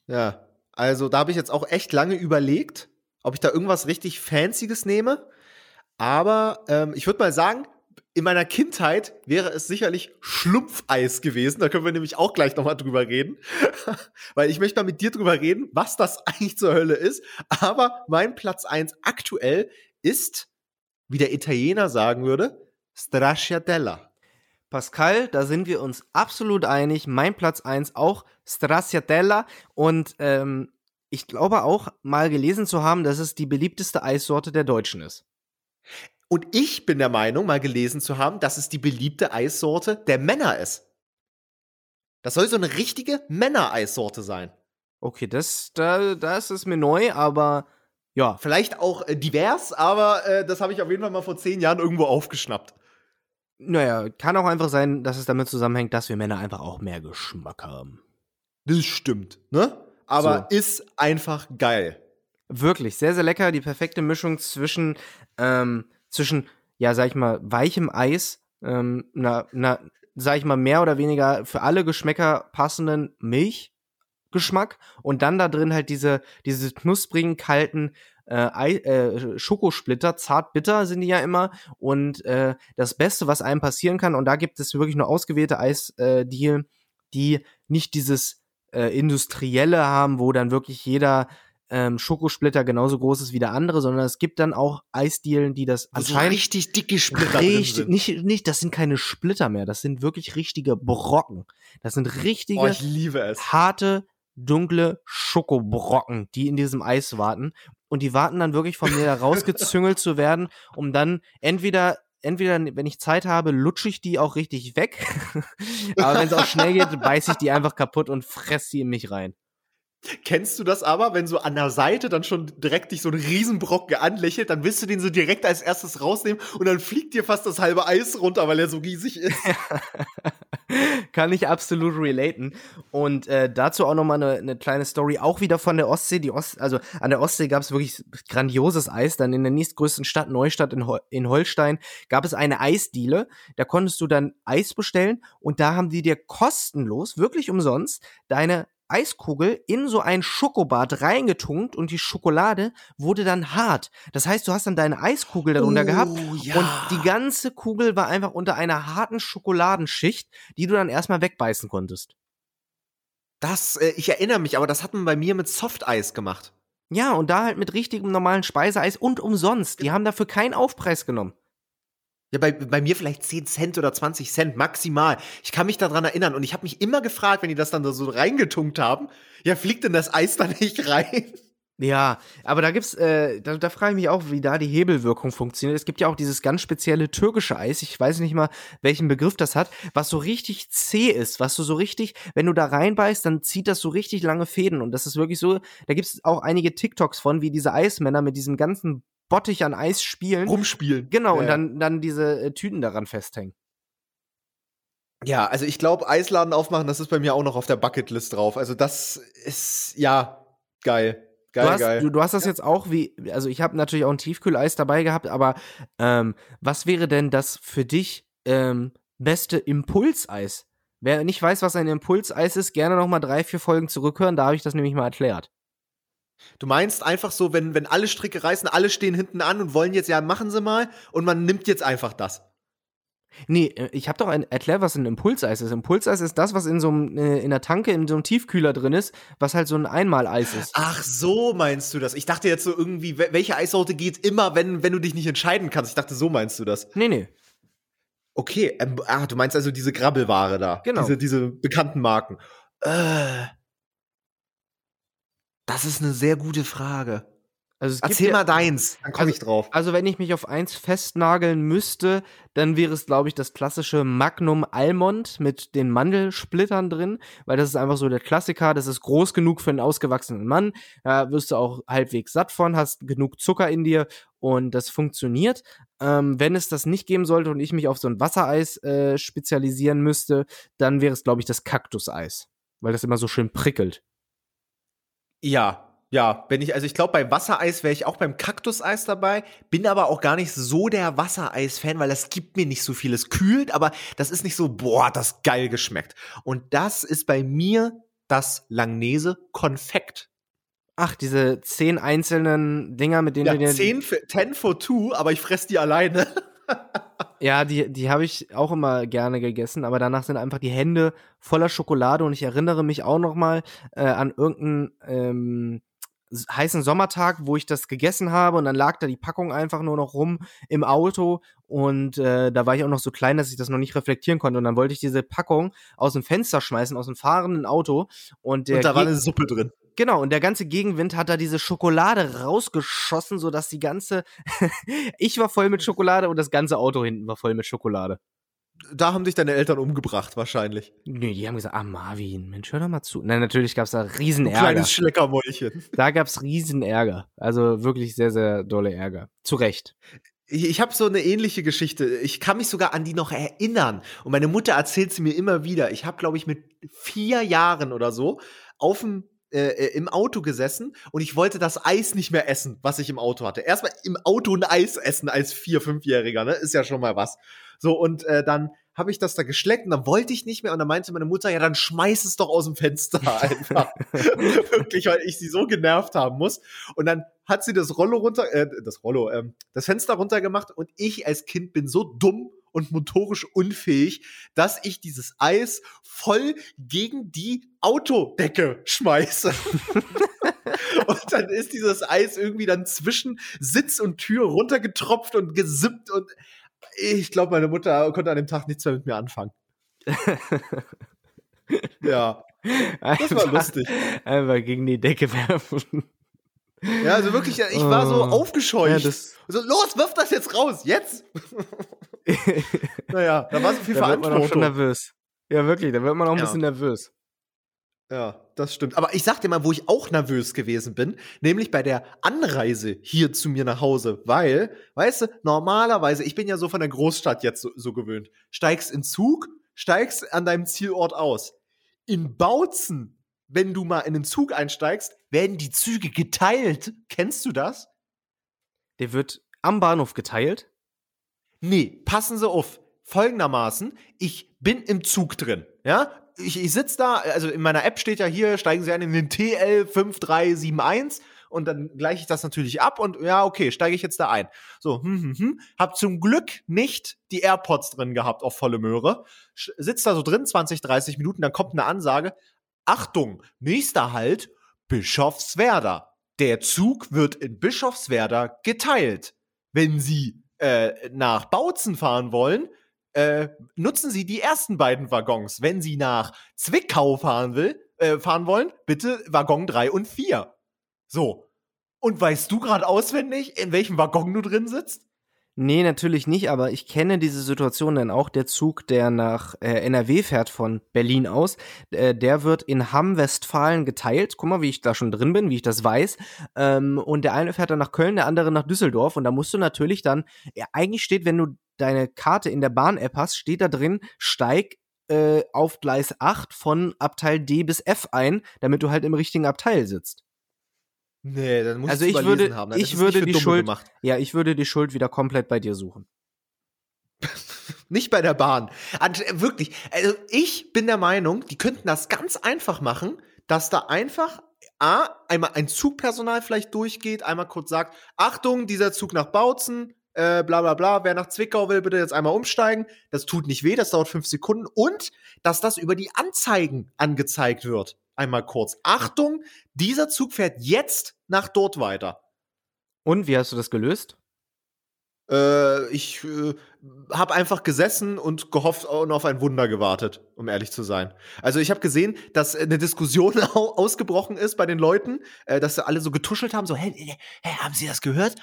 Ja, also da habe ich jetzt auch echt lange überlegt, ob ich da irgendwas richtig Fancyes nehme. Aber ähm, ich würde mal sagen, in meiner Kindheit wäre es sicherlich Schlumpfeis gewesen. Da können wir nämlich auch gleich nochmal drüber reden. Weil ich möchte mal mit dir drüber reden, was das eigentlich zur Hölle ist. Aber mein Platz 1 aktuell ist, wie der Italiener sagen würde, Stracciatella. Pascal, da sind wir uns absolut einig. Mein Platz 1 auch Stracciatella. Und ähm, ich glaube auch mal gelesen zu haben, dass es die beliebteste Eissorte der Deutschen ist. Und ich bin der Meinung, mal gelesen zu haben, dass es die beliebte Eissorte der Männer ist. Das soll so eine richtige Männereissorte sein. Okay, das, da, das ist mir neu, aber ja, Vielleicht auch äh, divers, aber äh, das habe ich auf jeden Fall mal vor zehn Jahren irgendwo aufgeschnappt. Naja, kann auch einfach sein, dass es damit zusammenhängt, dass wir Männer einfach auch mehr Geschmack haben. Das stimmt, ne? Aber ist einfach geil. Wirklich, sehr, sehr lecker. Die perfekte Mischung zwischen, ähm, zwischen, ja, sag ich mal, weichem Eis, ähm, na, na, sag ich mal, mehr oder weniger für alle Geschmäcker passenden Milchgeschmack und dann da drin halt diese, diese knusprigen, kalten äh, äh, Schokosplitter, zart bitter sind die ja immer und äh, das Beste, was einem passieren kann, und da gibt es wirklich nur ausgewählte Eisdeal, äh, die nicht dieses äh, industrielle haben, wo dann wirklich jeder ähm, Schokosplitter genauso groß ist wie der andere, sondern es gibt dann auch Eisdielen, die das Also anscheinend richtig dicke Splitter richtig, sind. nicht, nicht, das sind keine Splitter mehr, das sind wirklich richtige Brocken. Das sind richtige, Oh, ich liebe es. harte, dunkle Schokobrocken, die in diesem Eis warten. Und die warten dann wirklich von mir da rausgezüngelt zu werden, um dann entweder, entweder, wenn ich Zeit habe, lutsche ich die auch richtig weg. Aber wenn es auch schnell geht, beiß ich die einfach kaputt und fress die in mich rein. Kennst du das aber, wenn so an der Seite dann schon direkt dich so ein Riesenbrocken anlächelt, dann willst du den so direkt als erstes rausnehmen und dann fliegt dir fast das halbe Eis runter, weil er so riesig ist. Kann ich absolut relaten. Und äh, dazu auch nochmal eine, eine kleine Story, auch wieder von der Ostsee. Die Ost, also an der Ostsee gab es wirklich grandioses Eis. Dann in der nächstgrößten Stadt, Neustadt in, Hol in Holstein, gab es eine Eisdiele. Da konntest du dann Eis bestellen und da haben die dir kostenlos, wirklich umsonst, deine Eiskugel in so ein Schokobad reingetunkt und die Schokolade wurde dann hart. Das heißt, du hast dann deine Eiskugel darunter gehabt Oh, und die ganze Kugel war einfach unter einer harten Schokoladenschicht, die du dann erstmal wegbeißen konntest. Das, äh, ich erinnere mich, aber das hat man bei mir mit Softeis gemacht. Ja, und da halt mit richtigem normalen Speiseeis und umsonst. Die haben dafür keinen Aufpreis genommen. Ja, bei, bei mir vielleicht 10 Cent oder 20 Cent maximal. Ich kann mich daran erinnern und ich habe mich immer gefragt, wenn die das dann so reingetunkt haben, ja, fliegt denn das Eis da nicht rein? Ja, aber da gibt's, äh, da, da frage ich mich auch, wie da die Hebelwirkung funktioniert. Es gibt ja auch dieses ganz spezielle türkische Eis, ich weiß nicht mal, welchen Begriff das hat, was so richtig zäh ist, was du so richtig, wenn du da reinbeißt, dann zieht das so richtig lange Fäden. Und das ist wirklich so, da gibt's auch einige TikToks von, wie diese Eismänner mit diesem ganzen Bottich an Eis spielen. Rumspielen. Genau, Ja, und ja. dann, dann diese äh, Tüten daran festhängen. Ja, also ich glaube, Eisladen aufmachen, das ist bei mir auch noch auf der Bucketlist drauf. Also das ist, ja, geil. Geil, du, hast, geil. Du, du hast das jetzt auch wie, also ich habe natürlich auch ein Tiefkühleis dabei gehabt, aber ähm, was wäre denn das für dich ähm, beste Impulseis? Wer nicht weiß, was ein Impulseis ist, gerne noch mal drei, vier Folgen zurückhören, da habe ich das nämlich mal erklärt. Du meinst einfach so, wenn, wenn alle Stricke reißen, alle stehen hinten an und wollen jetzt, ja, machen sie mal und man nimmt jetzt einfach das. Nee, äh, ich habe doch ein, erklärt, was ein Impulseis ist. Impulseis ist das, was in so einem, äh, in der Tanke, in so einem Tiefkühler drin ist, was halt so ein Einmaleis ist. Ach, so meinst du das. Ich dachte jetzt so irgendwie, wel- welche Eissorte geht immer, wenn, wenn du dich nicht entscheiden kannst. Ich dachte, so meinst du das. Nee, nee. Okay, ähm, ah, du meinst also diese Grabbelware da. Genau. Diese, diese bekannten Marken. Äh, das ist eine sehr gute Frage. Also Erzähl ja- mal deins, dann komme Also- ich drauf. Also, wenn ich mich auf eins festnageln müsste, dann wäre es, glaube ich, das klassische Magnum Almond mit den Mandelsplittern drin, weil das ist einfach so der Klassiker. Das ist groß genug für einen ausgewachsenen Mann. Da wirst du auch halbwegs satt von, hast genug Zucker in dir und das funktioniert. Ähm, wenn es das nicht geben sollte und ich mich auf so ein Wassereis äh, spezialisieren müsste, dann wäre es, glaube ich, das Kaktuseis, weil das immer so schön prickelt. Ja, ja, wenn ich, also ich glaube, bei Wassereis wäre ich auch beim Kaktuseis dabei, bin aber auch gar nicht so der Wassereis-Fan, weil das gibt mir nicht so viel. Es kühlt, aber das ist nicht so, boah, das geil geschmeckt. Und das ist bei mir das Langnese Konfekt. Ach, diese zehn einzelnen Dinger, mit denen Ja, du dir 10 für, 10 for 2, aber ich fress die alleine. Ja, die, die habe ich auch immer gerne gegessen, aber danach sind einfach die Hände voller Schokolade und ich erinnere mich auch noch mal äh, an irgendeinen ähm, heißen Sommertag, wo ich das gegessen habe und dann lag da die Packung einfach nur noch rum im Auto und äh, da war ich auch noch so klein, dass ich das noch nicht reflektieren konnte und dann wollte ich diese Packung aus dem Fenster schmeißen, aus dem fahrenden Auto und der Und da war eine Suppe drin. Genau, und der ganze Gegenwind hat da diese Schokolade rausgeschossen, sodass die ganze. ich war voll mit Schokolade und das ganze Auto hinten war voll mit Schokolade. Da haben dich deine Eltern umgebracht, wahrscheinlich. Nee, die haben gesagt, ah, Marvin, Mensch, hör doch mal zu. Nein, natürlich gab's da riesen Ein Ärger. kleines Schleckermäulchen. Da gab's riesen Ärger. Also wirklich sehr, sehr dolle Ärger. Zu Recht. Ich, ich habe so eine ähnliche Geschichte. Ich kann mich sogar an die noch erinnern. Und meine Mutter erzählt sie mir immer wieder. Ich habe, glaube ich, mit vier Jahren oder so auf dem äh, im Auto gesessen und ich wollte das Eis nicht mehr essen, was ich im Auto hatte. Erstmal im Auto ein Eis essen als vier, fünfjähriger, ne, ist ja schon mal was. So und äh, dann habe ich das da geschleckt und dann wollte ich nicht mehr und dann meinte meine Mutter, ja, dann schmeiß es doch aus dem Fenster einfach. Wirklich, weil ich sie so genervt haben muss. Und dann hat sie das Rollo runter, äh, das Rollo, ähm, das Fenster runtergemacht und ich als Kind bin so dumm und motorisch unfähig, dass ich dieses Eis voll gegen die Autodecke schmeiße. und dann ist dieses Eis irgendwie dann zwischen Sitz und Tür runtergetropft und gesippt und ich glaube, meine Mutter konnte an dem Tag nichts mehr mit mir anfangen. ja, das war lustig. Einfach gegen die Decke werfen. Ja, also wirklich, ich war so Oh. aufgescheucht. Ja, so, los, wirf das jetzt raus, jetzt! naja, da war so viel da wird man auch schon Verantwortung. nervös. Ja, wirklich, da wird man auch ein Ja. bisschen nervös. Ja, das stimmt. Aber ich sag dir mal, wo ich auch nervös gewesen bin, nämlich bei der Anreise hier zu mir nach Hause, weil, weißt du, normalerweise, ich bin ja so von der Großstadt jetzt so, so gewöhnt, steigst in Zug, steigst an deinem Zielort aus. In Bautzen, wenn du mal in den Zug einsteigst, werden die Züge geteilt. Kennst du das? Der wird am Bahnhof geteilt. Nee, passen Sie auf. Folgendermaßen, ich bin im Zug drin, ja? Ich, ich sitze da, also in meiner App steht ja hier, steigen Sie ein in den TL 5371 und dann gleiche ich das natürlich ab und ja, okay, steige ich jetzt da ein. So, hm, hm, hm. Hab zum Glück nicht die AirPods drin gehabt auf volle Möhre. Sitzt da so drin, 20, 30 Minuten, dann kommt eine Ansage. Achtung, nächster Halt, Bischofswerda. Der Zug wird in Bischofswerda geteilt. Wenn Sie äh, nach Bautzen fahren wollen, äh, nutzen Sie die ersten beiden Waggons. Wenn Sie nach Zwickau fahren, will, äh, fahren wollen, bitte Waggon 3 und 4. So. Und weißt du gerade auswendig, in welchem Waggon du drin sitzt? Nee, natürlich nicht, aber ich kenne diese Situation denn auch. Der Zug, der nach äh, NRW fährt von Berlin aus, äh, der wird in Hamm-Westfalen geteilt. Guck mal, wie ich da schon drin bin, wie ich das weiß. Ähm, und der eine fährt dann nach Köln, der andere nach Düsseldorf. Und da musst du natürlich dann, ja, eigentlich steht, wenn du deine Karte in der Bahn-App hast, steht da drin, steig äh, auf Gleis 8 von Abteil D bis F ein, damit du halt im richtigen Abteil sitzt. Nee, dann muss Also ich würde, haben. ich würde die Schuld, ja, ich würde die Schuld wieder komplett bei dir suchen. Nicht bei der Bahn. Also, wirklich. Also ich bin der Meinung, die könnten das ganz einfach machen, dass da einfach A, einmal ein Zugpersonal vielleicht durchgeht, einmal kurz sagt, Achtung, dieser Zug nach Bautzen, äh, bla bla bla, wer nach Zwickau will, bitte jetzt einmal umsteigen. Das tut nicht weh, das dauert fünf Sekunden. Und dass das über die Anzeigen angezeigt wird einmal kurz. Achtung, dieser Zug fährt jetzt nach dort weiter. Und wie hast du das gelöst? Äh, ich äh, habe einfach gesessen und gehofft und auf ein Wunder gewartet, um ehrlich zu sein. Also ich habe gesehen, dass eine Diskussion ausgebrochen ist bei den Leuten, äh, dass sie alle so getuschelt haben, so, hey, hey, haben Sie das gehört?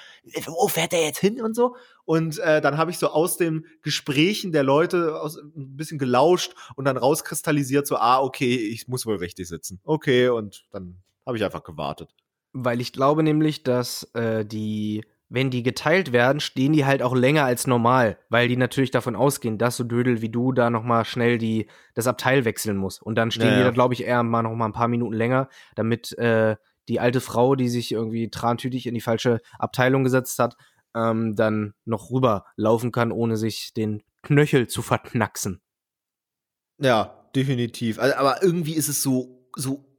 Wo fährt der jetzt hin und so? Und äh, dann habe ich so aus den Gesprächen der Leute aus, ein bisschen gelauscht und dann rauskristallisiert, so, ah, okay, ich muss wohl richtig sitzen. Okay, und dann habe ich einfach gewartet. Weil ich glaube nämlich, dass äh, die wenn die geteilt werden, stehen die halt auch länger als normal, weil die natürlich davon ausgehen, dass so Dödel wie du da noch mal schnell die, das Abteil wechseln muss. Und dann stehen ja, die da, glaube ich, eher mal noch mal ein paar Minuten länger, damit äh, die alte Frau, die sich irgendwie trantütig in die falsche Abteilung gesetzt hat, ähm, dann noch rüber laufen kann, ohne sich den Knöchel zu verknacksen. Ja, definitiv. Also, aber irgendwie ist es so, so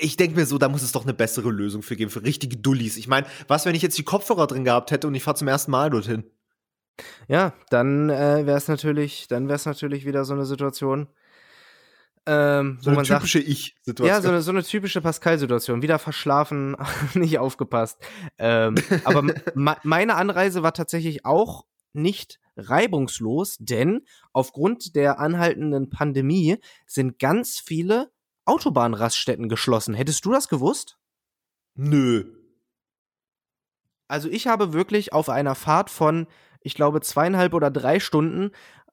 ich denke mir so, da muss es doch eine bessere Lösung für geben, für richtige Dullis. Ich meine, was, wenn ich jetzt die Kopfhörer drin gehabt hätte und ich fahre zum ersten Mal dorthin? Ja, dann äh, wäre es natürlich, dann wäre es natürlich wieder so eine Situation. Ähm, so eine typische Ich-Situation. Ja, so eine, so eine typische Pascal-Situation. Wieder verschlafen, nicht aufgepasst. Ähm, aber meine Anreise war tatsächlich auch nicht reibungslos, denn aufgrund der anhaltenden Pandemie sind ganz viele Autobahnraststätten geschlossen. Hättest du das gewusst? Nö. Also ich habe wirklich auf einer Fahrt von, ich glaube, zweieinhalb oder drei Stunden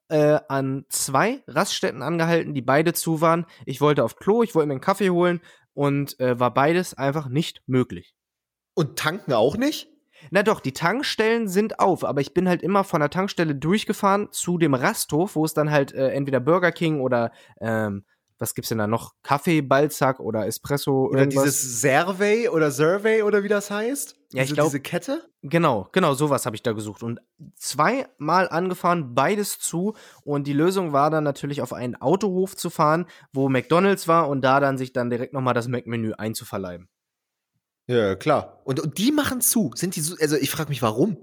äh, an zwei Raststätten angehalten, die beide zu waren. Ich wollte auf Klo, ich wollte mir einen Kaffee holen und äh, war beides einfach nicht möglich. Und tanken auch nicht? Na doch, die Tankstellen sind auf, aber ich bin halt immer von der Tankstelle durchgefahren zu dem Rasthof, wo es dann halt äh, entweder Burger King oder ähm, was gibt's denn da noch? Kaffee, Balzac oder Espresso? Oder irgendwas? dieses Survey oder Survey oder wie das heißt? Ja, ich glaube. Diese Kette? Genau, genau, sowas habe ich da gesucht. Und zweimal angefahren, beides zu. Und die Lösung war dann natürlich auf einen Autohof zu fahren, wo McDonalds war und da dann sich dann direkt nochmal das Mac-Menü einzuverleiben. Ja, klar. Und, und die machen zu. Sind die so, also ich frage mich, warum?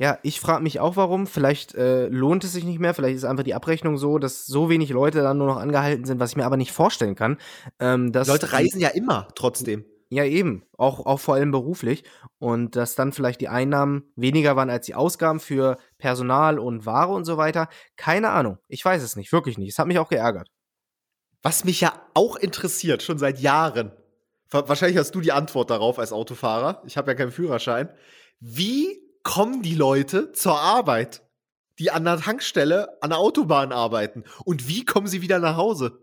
Ja, ich frage mich auch warum. Vielleicht äh, lohnt es sich nicht mehr. Vielleicht ist einfach die Abrechnung so, dass so wenig Leute dann nur noch angehalten sind, was ich mir aber nicht vorstellen kann. Ähm, dass Leute reisen ja immer trotzdem. Ja, eben. Auch, auch vor allem beruflich. Und dass dann vielleicht die Einnahmen weniger waren als die Ausgaben für Personal und Ware und so weiter. Keine Ahnung. Ich weiß es nicht. Wirklich nicht. Es hat mich auch geärgert. Was mich ja auch interessiert, schon seit Jahren. Wahrscheinlich hast du die Antwort darauf als Autofahrer. Ich habe ja keinen Führerschein. Wie kommen die Leute zur Arbeit, die an der Tankstelle an der Autobahn arbeiten? Und wie kommen sie wieder nach Hause?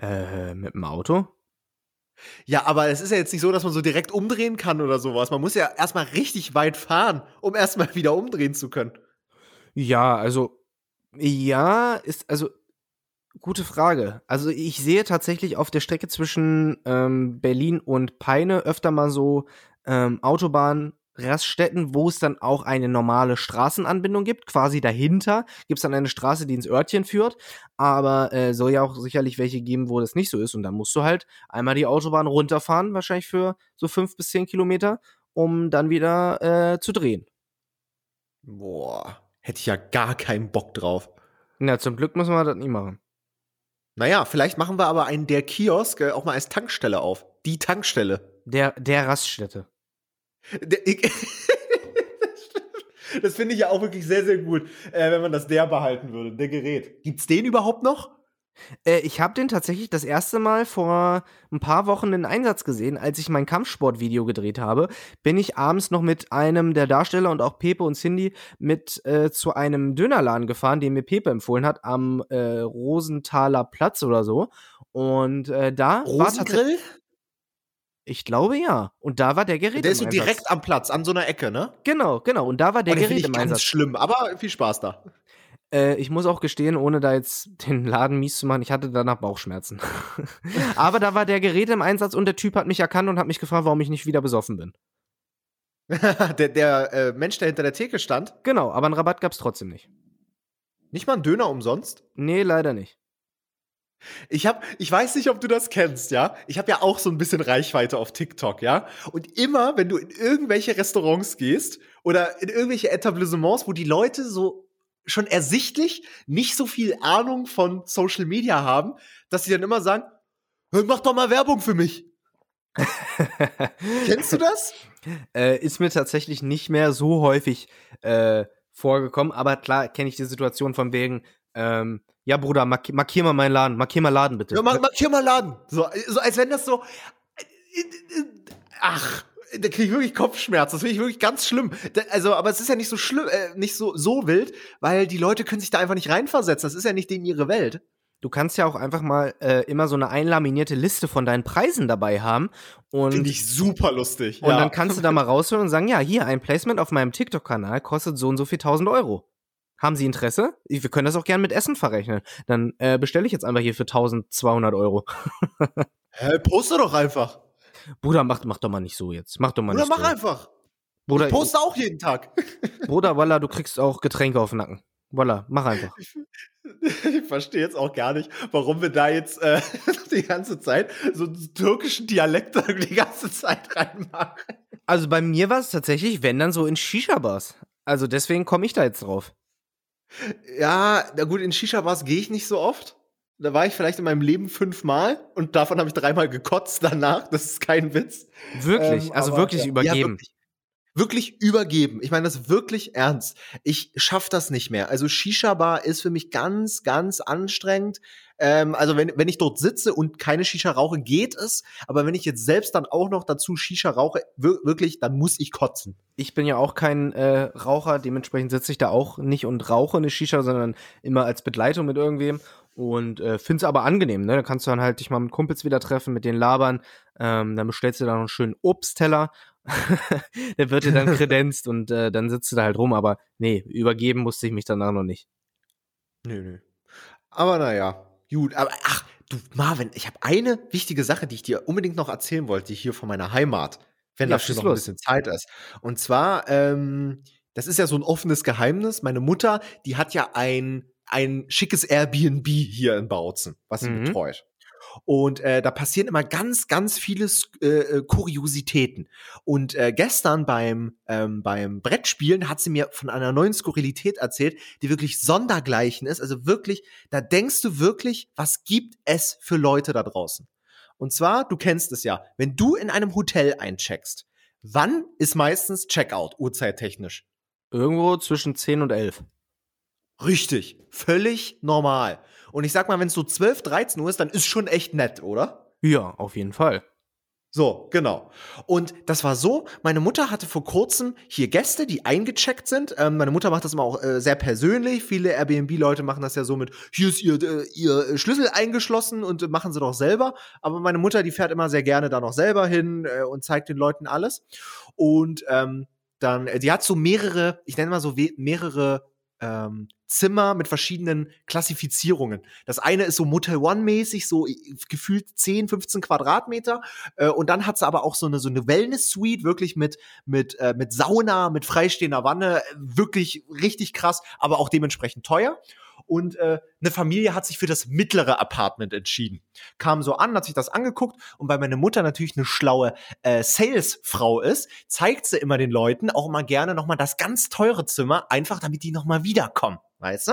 Äh, mit dem Auto? Ja, aber es ist ja jetzt nicht so, dass man so direkt umdrehen kann oder sowas. Man muss ja erstmal richtig weit fahren, um erstmal wieder umdrehen zu können. Ja, also, ja, ist, also, gute Frage. Also, ich sehe tatsächlich auf der Strecke zwischen ähm, Berlin und Peine öfter mal so ähm, Autobahn Raststätten, wo es dann auch eine normale Straßenanbindung gibt. Quasi dahinter gibt es dann eine Straße, die ins Örtchen führt. Aber äh, soll ja auch sicherlich welche geben, wo das nicht so ist. Und dann musst du halt einmal die Autobahn runterfahren, wahrscheinlich für so fünf bis zehn Kilometer, um dann wieder äh, zu drehen. Boah, hätte ich ja gar keinen Bock drauf. Na, zum Glück müssen wir das nicht machen. Naja, vielleicht machen wir aber einen der Kiosk äh, auch mal als Tankstelle auf. Die Tankstelle. Der, der Raststätte. Das finde ich ja auch wirklich sehr, sehr gut, äh, wenn man das der behalten würde, der Gerät. Gibt's den überhaupt noch? Äh, ich habe den tatsächlich das erste Mal vor ein paar Wochen in Einsatz gesehen, als ich mein Kampfsportvideo gedreht habe. Bin ich abends noch mit einem der Darsteller und auch Pepe und Cindy mit äh, zu einem Dönerladen gefahren, den mir Pepe empfohlen hat, am äh, Rosenthaler Platz oder so. Und äh, da war Rosengrill? Ich glaube ja. Und da war der Gerät Der ist so direkt am Platz, an so einer Ecke, ne? Genau, genau. Und da war der oh, Gerät ich im ganz Einsatz. schlimm, aber viel Spaß da. Äh, ich muss auch gestehen, ohne da jetzt den Laden mies zu machen, ich hatte danach Bauchschmerzen. Aber da war der Gerät im Einsatz und der Typ hat mich erkannt und hat mich gefragt, warum ich nicht wieder besoffen bin. der der äh, Mensch, der hinter der Theke stand, Genau, aber einen Rabatt gab's trotzdem nicht. nicht mal ein Döner umsonst. Nee, leider nicht. Ich hab, ich weiß nicht, ob du das kennst, ja. Ich habe ja auch so ein bisschen Reichweite auf TikTok, ja. Und immer, wenn du in irgendwelche Restaurants gehst oder in irgendwelche Etablissements, wo die Leute so schon ersichtlich nicht so viel Ahnung von Social Media haben, dass sie dann immer sagen, "Hey, mach doch mal Werbung für mich. Kennst du das? Äh, ist mir tatsächlich nicht mehr so häufig äh, vorgekommen, aber klar kenne ich die Situation von wegen, ähm, ja Bruder, mark markier mal meinen Laden, markier mal Laden bitte. Ja, markier mal Laden. So, so als wenn das so. Ach, da kriege ich wirklich Kopfschmerzen. Das finde ich wirklich ganz schlimm. Da, also, aber es ist ja nicht so schlimm, äh, nicht so, so wild, weil die Leute können sich da einfach nicht reinversetzen. Das ist ja nicht in ihre Welt. Du kannst ja auch einfach mal äh, immer so eine einlaminierte Liste von deinen Preisen dabei haben und Finde ich super lustig. Und dann kannst du da mal raushören und sagen, ja, hier, ein Placement auf meinem TikTok-Kanal kostet so und so viel 1000 Euro. Haben Sie Interesse? Wir können das auch gern mit Essen verrechnen. Dann äh, bestelle ich jetzt einfach hier für 1200 Euro. Hä, poste doch einfach. Bruder, mach, mach doch mal nicht so jetzt. Mach doch mal Oder nicht mach so. einfach. Bruder, ich poste auch jeden Tag. Bruder, Walla, du kriegst auch Getränke auf den Nacken. Walla, mach einfach. Ich verstehe jetzt auch gar nicht, warum wir da jetzt äh, die ganze Zeit so einen türkischen Dialekt die ganze Zeit reinmachen. Also bei mir war es tatsächlich, wenn dann so in Shisha-Bars. Also deswegen komme ich da jetzt drauf. Ja, na gut, in Shisha-Bars gehe ich nicht so oft. Da war ich vielleicht in meinem Leben fünfmal und davon habe ich dreimal gekotzt danach. Das ist kein Witz. Wirklich, Ähm, also aber- wirklich ja, übergeben. Ja, wirklich, wirklich übergeben. Ich meine das wirklich ernst. Ich schaff das nicht mehr. Also Shisha-Bar ist für mich ganz, ganz anstrengend. Ähm, also wenn, wenn ich dort sitze und keine Shisha rauche, geht es. Aber wenn ich jetzt selbst dann auch noch dazu Shisha rauche, wir, wirklich, dann muss ich kotzen. ich bin ja auch kein äh, Raucher, dementsprechend sitze ich da auch nicht und rauche eine Shisha, sondern immer als Begleitung mit irgendwem und äh, finde es aber angenehm, ne? Da kannst du dann halt dich mal mit Kumpels wieder treffen, mit denen labern, ähm, dann bestellst du da noch einen schönen Obstteller, der wird dir dann kredenzt und äh, dann sitzt du da halt rum, aber nee, übergeben musste ich mich danach noch nicht. Nö, nö. Aber naja, gut. Aber ach, du, Marvin, ich habe eine wichtige Sache, die ich dir unbedingt noch erzählen wollte, hier von meiner Heimat, wenn Ja, dafür noch ein los. bisschen Zeit ist. Und zwar, ähm, das ist ja so ein offenes Geheimnis. Meine Mutter, die hat ja ein, ein schickes Airbnb hier in Bautzen, was sie Mhm. betreut. Und äh, da passieren immer ganz, ganz viele äh, äh, Kuriositäten. Und äh, gestern beim, ähm, beim Brettspielen hat sie mir von einer neuen Skurrilität erzählt, die wirklich sondergleichen ist. Also wirklich, da denkst du wirklich, was gibt es für Leute da draußen? Und zwar, du kennst es ja, wenn du in einem Hotel eincheckst, wann ist meistens Checkout, uhrzeittechnisch? Irgendwo zwischen 10 und 11. Richtig, völlig normal. Und ich sag mal, wenn es so 12, 13 Uhr ist, dann ist schon echt nett, oder? Ja, auf jeden Fall. So, genau. Und das war so, meine Mutter hatte vor kurzem hier Gäste, die eingecheckt sind. Ähm, meine Mutter macht das immer auch äh, sehr persönlich. Viele Airbnb-Leute machen das ja so mit, hier ist ihr, äh, ihr Schlüssel eingeschlossen und äh, machen sie doch selber. Aber meine Mutter, die fährt immer sehr gerne da noch selber hin äh, und zeigt den Leuten alles. Und ähm, dann, äh, die hat so mehrere, ich nenne mal so mehrere ähm, Zimmer mit verschiedenen Klassifizierungen. Das eine ist so Motel One-mäßig, so äh, gefühlt 10, 15 Quadratmeter. Äh, und dann hat sie aber auch so eine, so eine Wellness-Suite, wirklich mit, mit, äh, mit Sauna, mit freistehender Wanne, äh, wirklich richtig krass, aber auch dementsprechend teuer. Und äh, eine Familie hat sich für das mittlere Apartment entschieden. Kam so an, hat sich das angeguckt und weil meine Mutter natürlich eine schlaue äh, Salesfrau ist, zeigt sie immer den Leuten auch immer gerne nochmal das ganz teure Zimmer, einfach damit die nochmal wiederkommen. weißt du?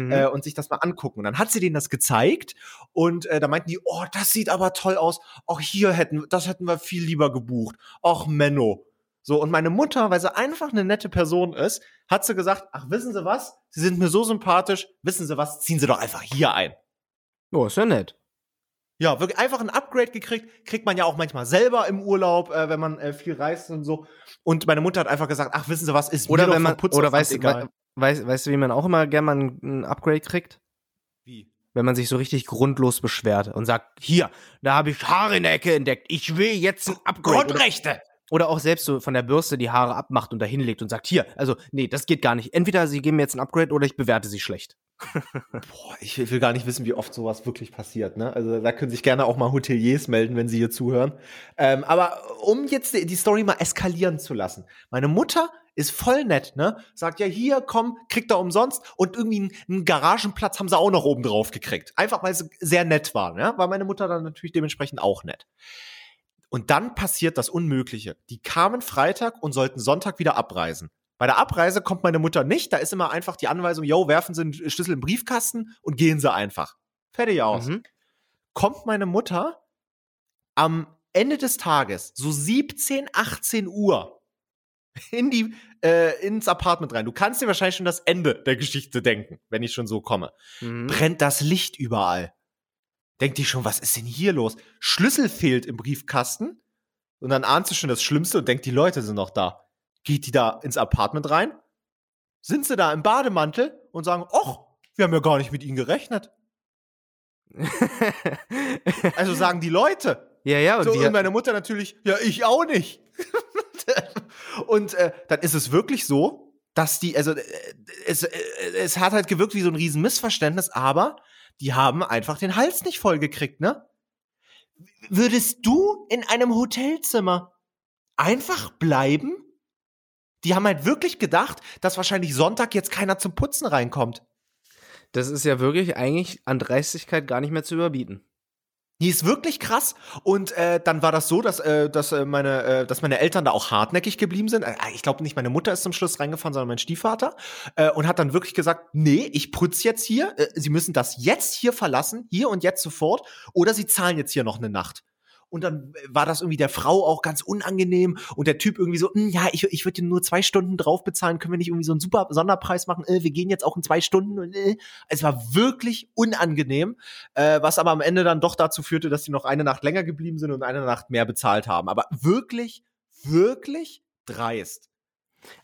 Mhm. Äh, und sich das mal angucken. Und dann hat sie denen das gezeigt und äh, da meinten die, oh, das sieht aber toll aus. Auch hier hätten, das hätten wir viel lieber gebucht. Ach, Menno. So, und meine Mutter, weil sie einfach eine nette Person ist, hat sie gesagt, ach, wissen Sie was? Sie sind mir so sympathisch, wissen Sie was? Ziehen Sie doch einfach hier ein. Oh, ist ja nett. Ja, wirklich einfach ein Upgrade gekriegt. Kriegt man ja auch manchmal selber im Urlaub, äh, wenn man äh, viel reist und so. Und meine Mutter hat einfach gesagt, ach, wissen Sie was, ist oder mir wenn man, Putz oder weißt, egal. Weißt, weißt du, wie man auch immer gerne mal ein Upgrade kriegt? Wie? Wenn man sich so richtig grundlos beschwert und sagt, hier, da habe ich Haare in der Ecke entdeckt. Ich will jetzt ein Upgrade. Grundrechte! Oder auch selbst so von der Bürste die Haare abmacht und da hinlegt und sagt, hier, also nee, das geht gar nicht. Entweder sie geben mir jetzt ein Upgrade oder ich bewerte sie schlecht. Boah, ich will gar nicht wissen, wie oft sowas wirklich passiert. Ne? Also da können sich gerne auch mal Hoteliers melden, wenn sie hier zuhören. Ähm, aber um jetzt die Story mal eskalieren zu lassen. Meine Mutter ist voll nett, ne? Sagt ja, hier, komm, kriegt er umsonst. Und irgendwie einen, einen Garagenplatz haben sie auch noch oben drauf gekriegt. Einfach, weil sie sehr nett waren, ja? War meine Mutter dann natürlich dementsprechend auch nett. Und dann passiert das Unmögliche. Die kamen Freitag und sollten Sonntag wieder abreisen. Bei der Abreise kommt meine Mutter nicht. Da ist immer einfach die Anweisung, yo, werfen Sie den Schlüssel im Briefkasten und gehen Sie einfach. Fertig aus. Mhm. Kommt meine Mutter am Ende des Tages, so 17, 18 Uhr, in die, äh, ins Apartment rein. Du kannst dir wahrscheinlich schon das Ende der Geschichte denken, wenn ich schon so komme. Mhm. Brennt das Licht überall denkt die schon, was ist denn hier los? Schlüssel fehlt im Briefkasten. Und dann ahnst du schon das Schlimmste und denkt, die Leute sind noch da. Geht die da ins Apartment rein? Sind sie da im Bademantel und sagen, ach, wir haben ja gar nicht mit ihnen gerechnet. also sagen die Leute. Ja, ja. Und, so, und meine Mutter natürlich, ja, ich auch nicht. und äh, dann ist es wirklich so, dass die, also äh, es, äh, es hat halt gewirkt wie so ein riesen Missverständnis, aber die haben einfach den Hals nicht voll gekriegt, ne? Würdest du in einem Hotelzimmer einfach bleiben? Die haben halt wirklich gedacht, dass wahrscheinlich Sonntag jetzt keiner zum Putzen reinkommt. Das ist ja wirklich eigentlich an Dreistigkeit gar nicht mehr zu überbieten. Die ist wirklich krass. Und äh, dann war das so, dass, äh, dass, äh, meine, äh, dass meine Eltern da auch hartnäckig geblieben sind. Äh, ich glaube nicht, meine Mutter ist zum Schluss reingefahren, sondern mein Stiefvater. Äh, und hat dann wirklich gesagt, nee, ich putze jetzt hier. Äh, Sie müssen das jetzt hier verlassen, hier und jetzt sofort. Oder Sie zahlen jetzt hier noch eine Nacht und dann war das irgendwie der Frau auch ganz unangenehm und der Typ irgendwie so, hm, ja, ich, ich würde nur zwei Stunden drauf bezahlen, können wir nicht irgendwie so einen super Sonderpreis machen, äh, wir gehen jetzt auch in zwei Stunden und äh. es war wirklich unangenehm, äh, was aber am Ende dann doch dazu führte, dass die noch eine Nacht länger geblieben sind und eine Nacht mehr bezahlt haben. Aber wirklich, wirklich dreist.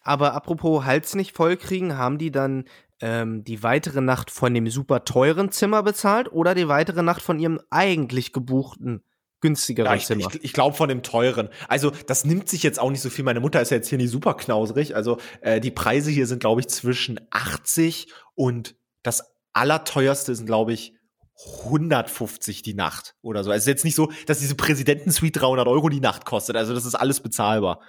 Aber apropos Hals nicht vollkriegen, haben die dann ähm, die weitere Nacht von dem super teuren Zimmer bezahlt oder die weitere Nacht von ihrem eigentlich gebuchten günstigeren ja, ich, Zimmer. Ich, ich glaube von dem teuren. Also das nimmt sich jetzt auch nicht so viel. Meine Mutter ist ja jetzt hier nicht super knauserig. Also äh, die Preise hier sind, glaube ich, zwischen 80 und das allerteuerste sind, glaube ich, 150 die Nacht oder so. Also es ist jetzt nicht so, dass diese Präsidentensuite 300 Euro die Nacht kostet. Also das ist alles bezahlbar.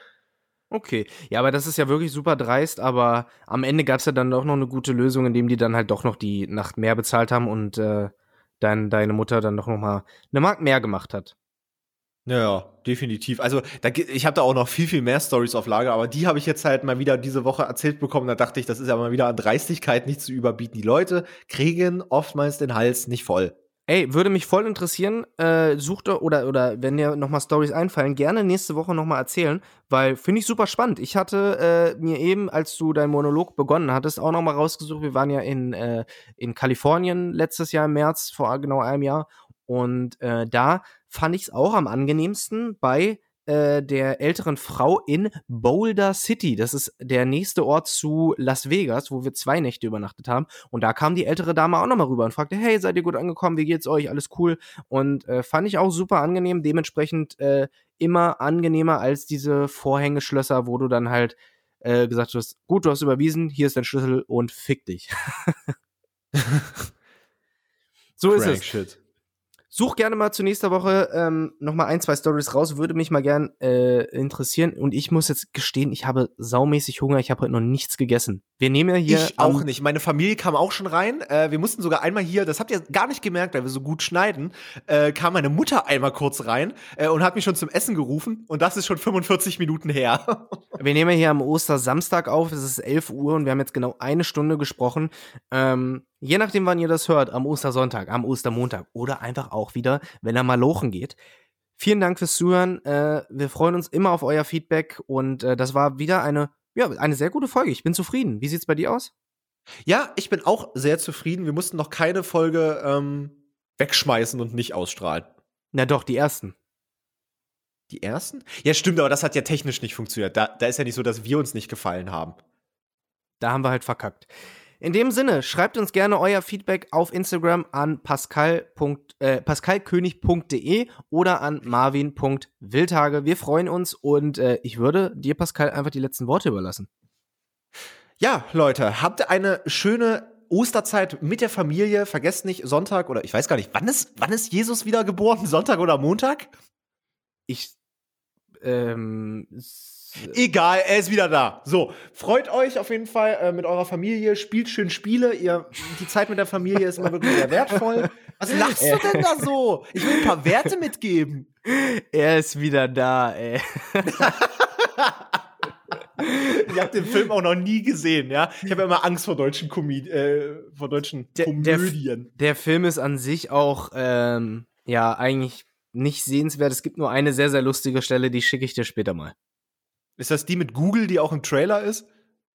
Okay, ja, aber das ist ja wirklich super dreist, aber am Ende gab es ja dann doch noch eine gute Lösung, indem die dann halt doch noch die Nacht mehr bezahlt haben und äh, dann deine Mutter dann doch noch mal eine Mark mehr gemacht hat. Ja, definitiv. Also da, ich habe da auch noch viel, viel mehr Stories auf Lager, aber die habe ich jetzt halt mal wieder diese Woche erzählt bekommen. Da dachte ich, das ist ja mal wieder an Dreistigkeit nicht zu überbieten. Die Leute kriegen oftmals den Hals nicht voll. Ey, würde mich voll interessieren. Äh, sucht oder oder wenn dir noch mal Stories einfallen, gerne nächste Woche noch mal erzählen, weil finde ich super spannend. Ich hatte äh, mir eben, als du deinen Monolog begonnen hattest, auch noch mal rausgesucht. Wir waren ja in äh, in Kalifornien letztes Jahr im März vor genau einem Jahr und äh, da fand ich es auch am angenehmsten bei äh, der älteren Frau in Boulder City. Das ist der nächste Ort zu Las Vegas, wo wir zwei Nächte übernachtet haben. Und da kam die ältere Dame auch nochmal rüber und fragte, hey, seid ihr gut angekommen? Wie geht's euch? Alles cool? Und äh, fand ich auch super angenehm. Dementsprechend äh, immer angenehmer als diese Vorhängeschlösser, wo du dann halt äh, gesagt hast, gut, du hast überwiesen, hier ist dein Schlüssel und fick dich. so Crank ist es. Shit. Such gerne mal zu nächster Woche ähm, noch mal ein, zwei Stories raus. Würde mich mal gern äh, interessieren. Und ich muss jetzt gestehen, ich habe saumäßig Hunger. Ich habe heute noch nichts gegessen. Wir nehmen ja hier. Ich auch nicht. Meine Familie kam auch schon rein. Äh, wir mussten sogar einmal hier, das habt ihr gar nicht gemerkt, weil wir so gut schneiden, äh, kam meine Mutter einmal kurz rein äh, und hat mich schon zum Essen gerufen. Und das ist schon 45 Minuten her. Wir nehmen hier am Ostersamstag auf, es ist 11 Uhr und wir haben jetzt genau eine Stunde gesprochen. Ähm, je nachdem, wann ihr das hört, am Ostersonntag, am Ostermontag oder einfach auch wieder, wenn er mal lochen geht. Vielen Dank fürs Zuhören. Äh, wir freuen uns immer auf euer Feedback und äh, das war wieder eine, ja, eine sehr gute Folge. Ich bin zufrieden. Wie sieht's bei dir aus? Ja, ich bin auch sehr zufrieden. Wir mussten noch keine Folge ähm, wegschmeißen und nicht ausstrahlen. Na doch, die ersten. Die ersten? Ja, stimmt, aber das hat ja technisch nicht funktioniert. Da, da ist ja nicht so, dass wir uns nicht gefallen haben. Da haben wir halt verkackt. In dem Sinne, schreibt uns gerne euer Feedback auf Instagram an pascal. Äh, pascalkönig.de oder an marvin.wildtage. Wir freuen uns und äh, ich würde dir, Pascal, einfach die letzten Worte überlassen. Ja, Leute, habt eine schöne Osterzeit mit der Familie. Vergesst nicht, Sonntag oder ich weiß gar nicht, wann ist, wann ist Jesus wieder geboren? Sonntag oder Montag? Ich ähm, Egal, er ist wieder da. So, freut euch auf jeden Fall äh, mit eurer Familie, spielt schön Spiele. Ihr, die Zeit mit der Familie ist immer wirklich sehr wertvoll. Was lachst du denn da so? Ich will ein paar Werte mitgeben. Er ist wieder da, ey. ich habe den Film auch noch nie gesehen, ja. Ich habe ja immer Angst vor deutschen, Komöd äh, vor deutschen der, Komödien. Der, der, Film ist an sich auch, ähm, ja, eigentlich nicht sehenswert. Es gibt nur eine sehr, sehr lustige Stelle, die schicke ich dir später mal. Ist das die mit Google, die auch im Trailer ist?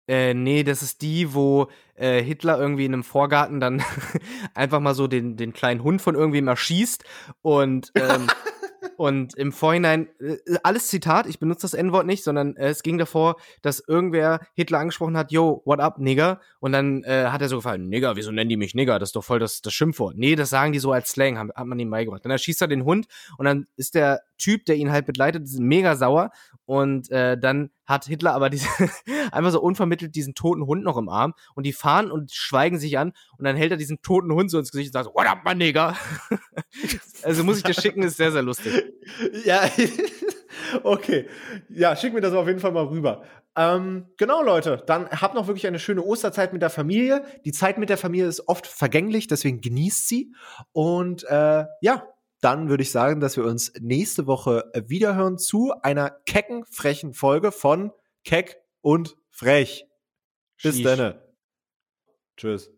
Äh, nee, das ist die, wo äh, Hitler irgendwie in einem Vorgarten dann einfach mal so den, den kleinen Hund von irgendwem erschießt und ähm, Und im Vorhinein, äh, alles Zitat, ich benutze das N-Wort nicht, sondern äh, es ging davor, dass irgendwer Hitler angesprochen hat, yo, what up, Nigger? Und dann äh, hat er so gefallen, Nigger, wieso nennen die mich Nigger? Das ist doch voll das, das Schimpfwort. Nee, das sagen die so als Slang, hat, hat man ihm beigebracht. Dann erschießt er den Hund und dann ist der Typ, der ihn halt begleitet, mega sauer und äh, dann hat Hitler aber diese einfach so unvermittelt diesen toten Hund noch im Arm und die fahren und schweigen sich an und dann hält er diesen toten Hund so ins Gesicht und sagt so, what up, mein Nigger? also muss ich dir schicken, ist sehr, sehr lustig. Ja, okay. Ja, schick mir das auf jeden Fall mal rüber. Ähm, genau, Leute, dann habt noch wirklich eine schöne Osterzeit mit der Familie. Die Zeit mit der Familie ist oft vergänglich, deswegen genießt sie. Und äh, ja, dann würde ich sagen, dass wir uns nächste Woche wiederhören zu einer kecken, frechen Folge von Keck und Frech. Bis dann. Tschüss.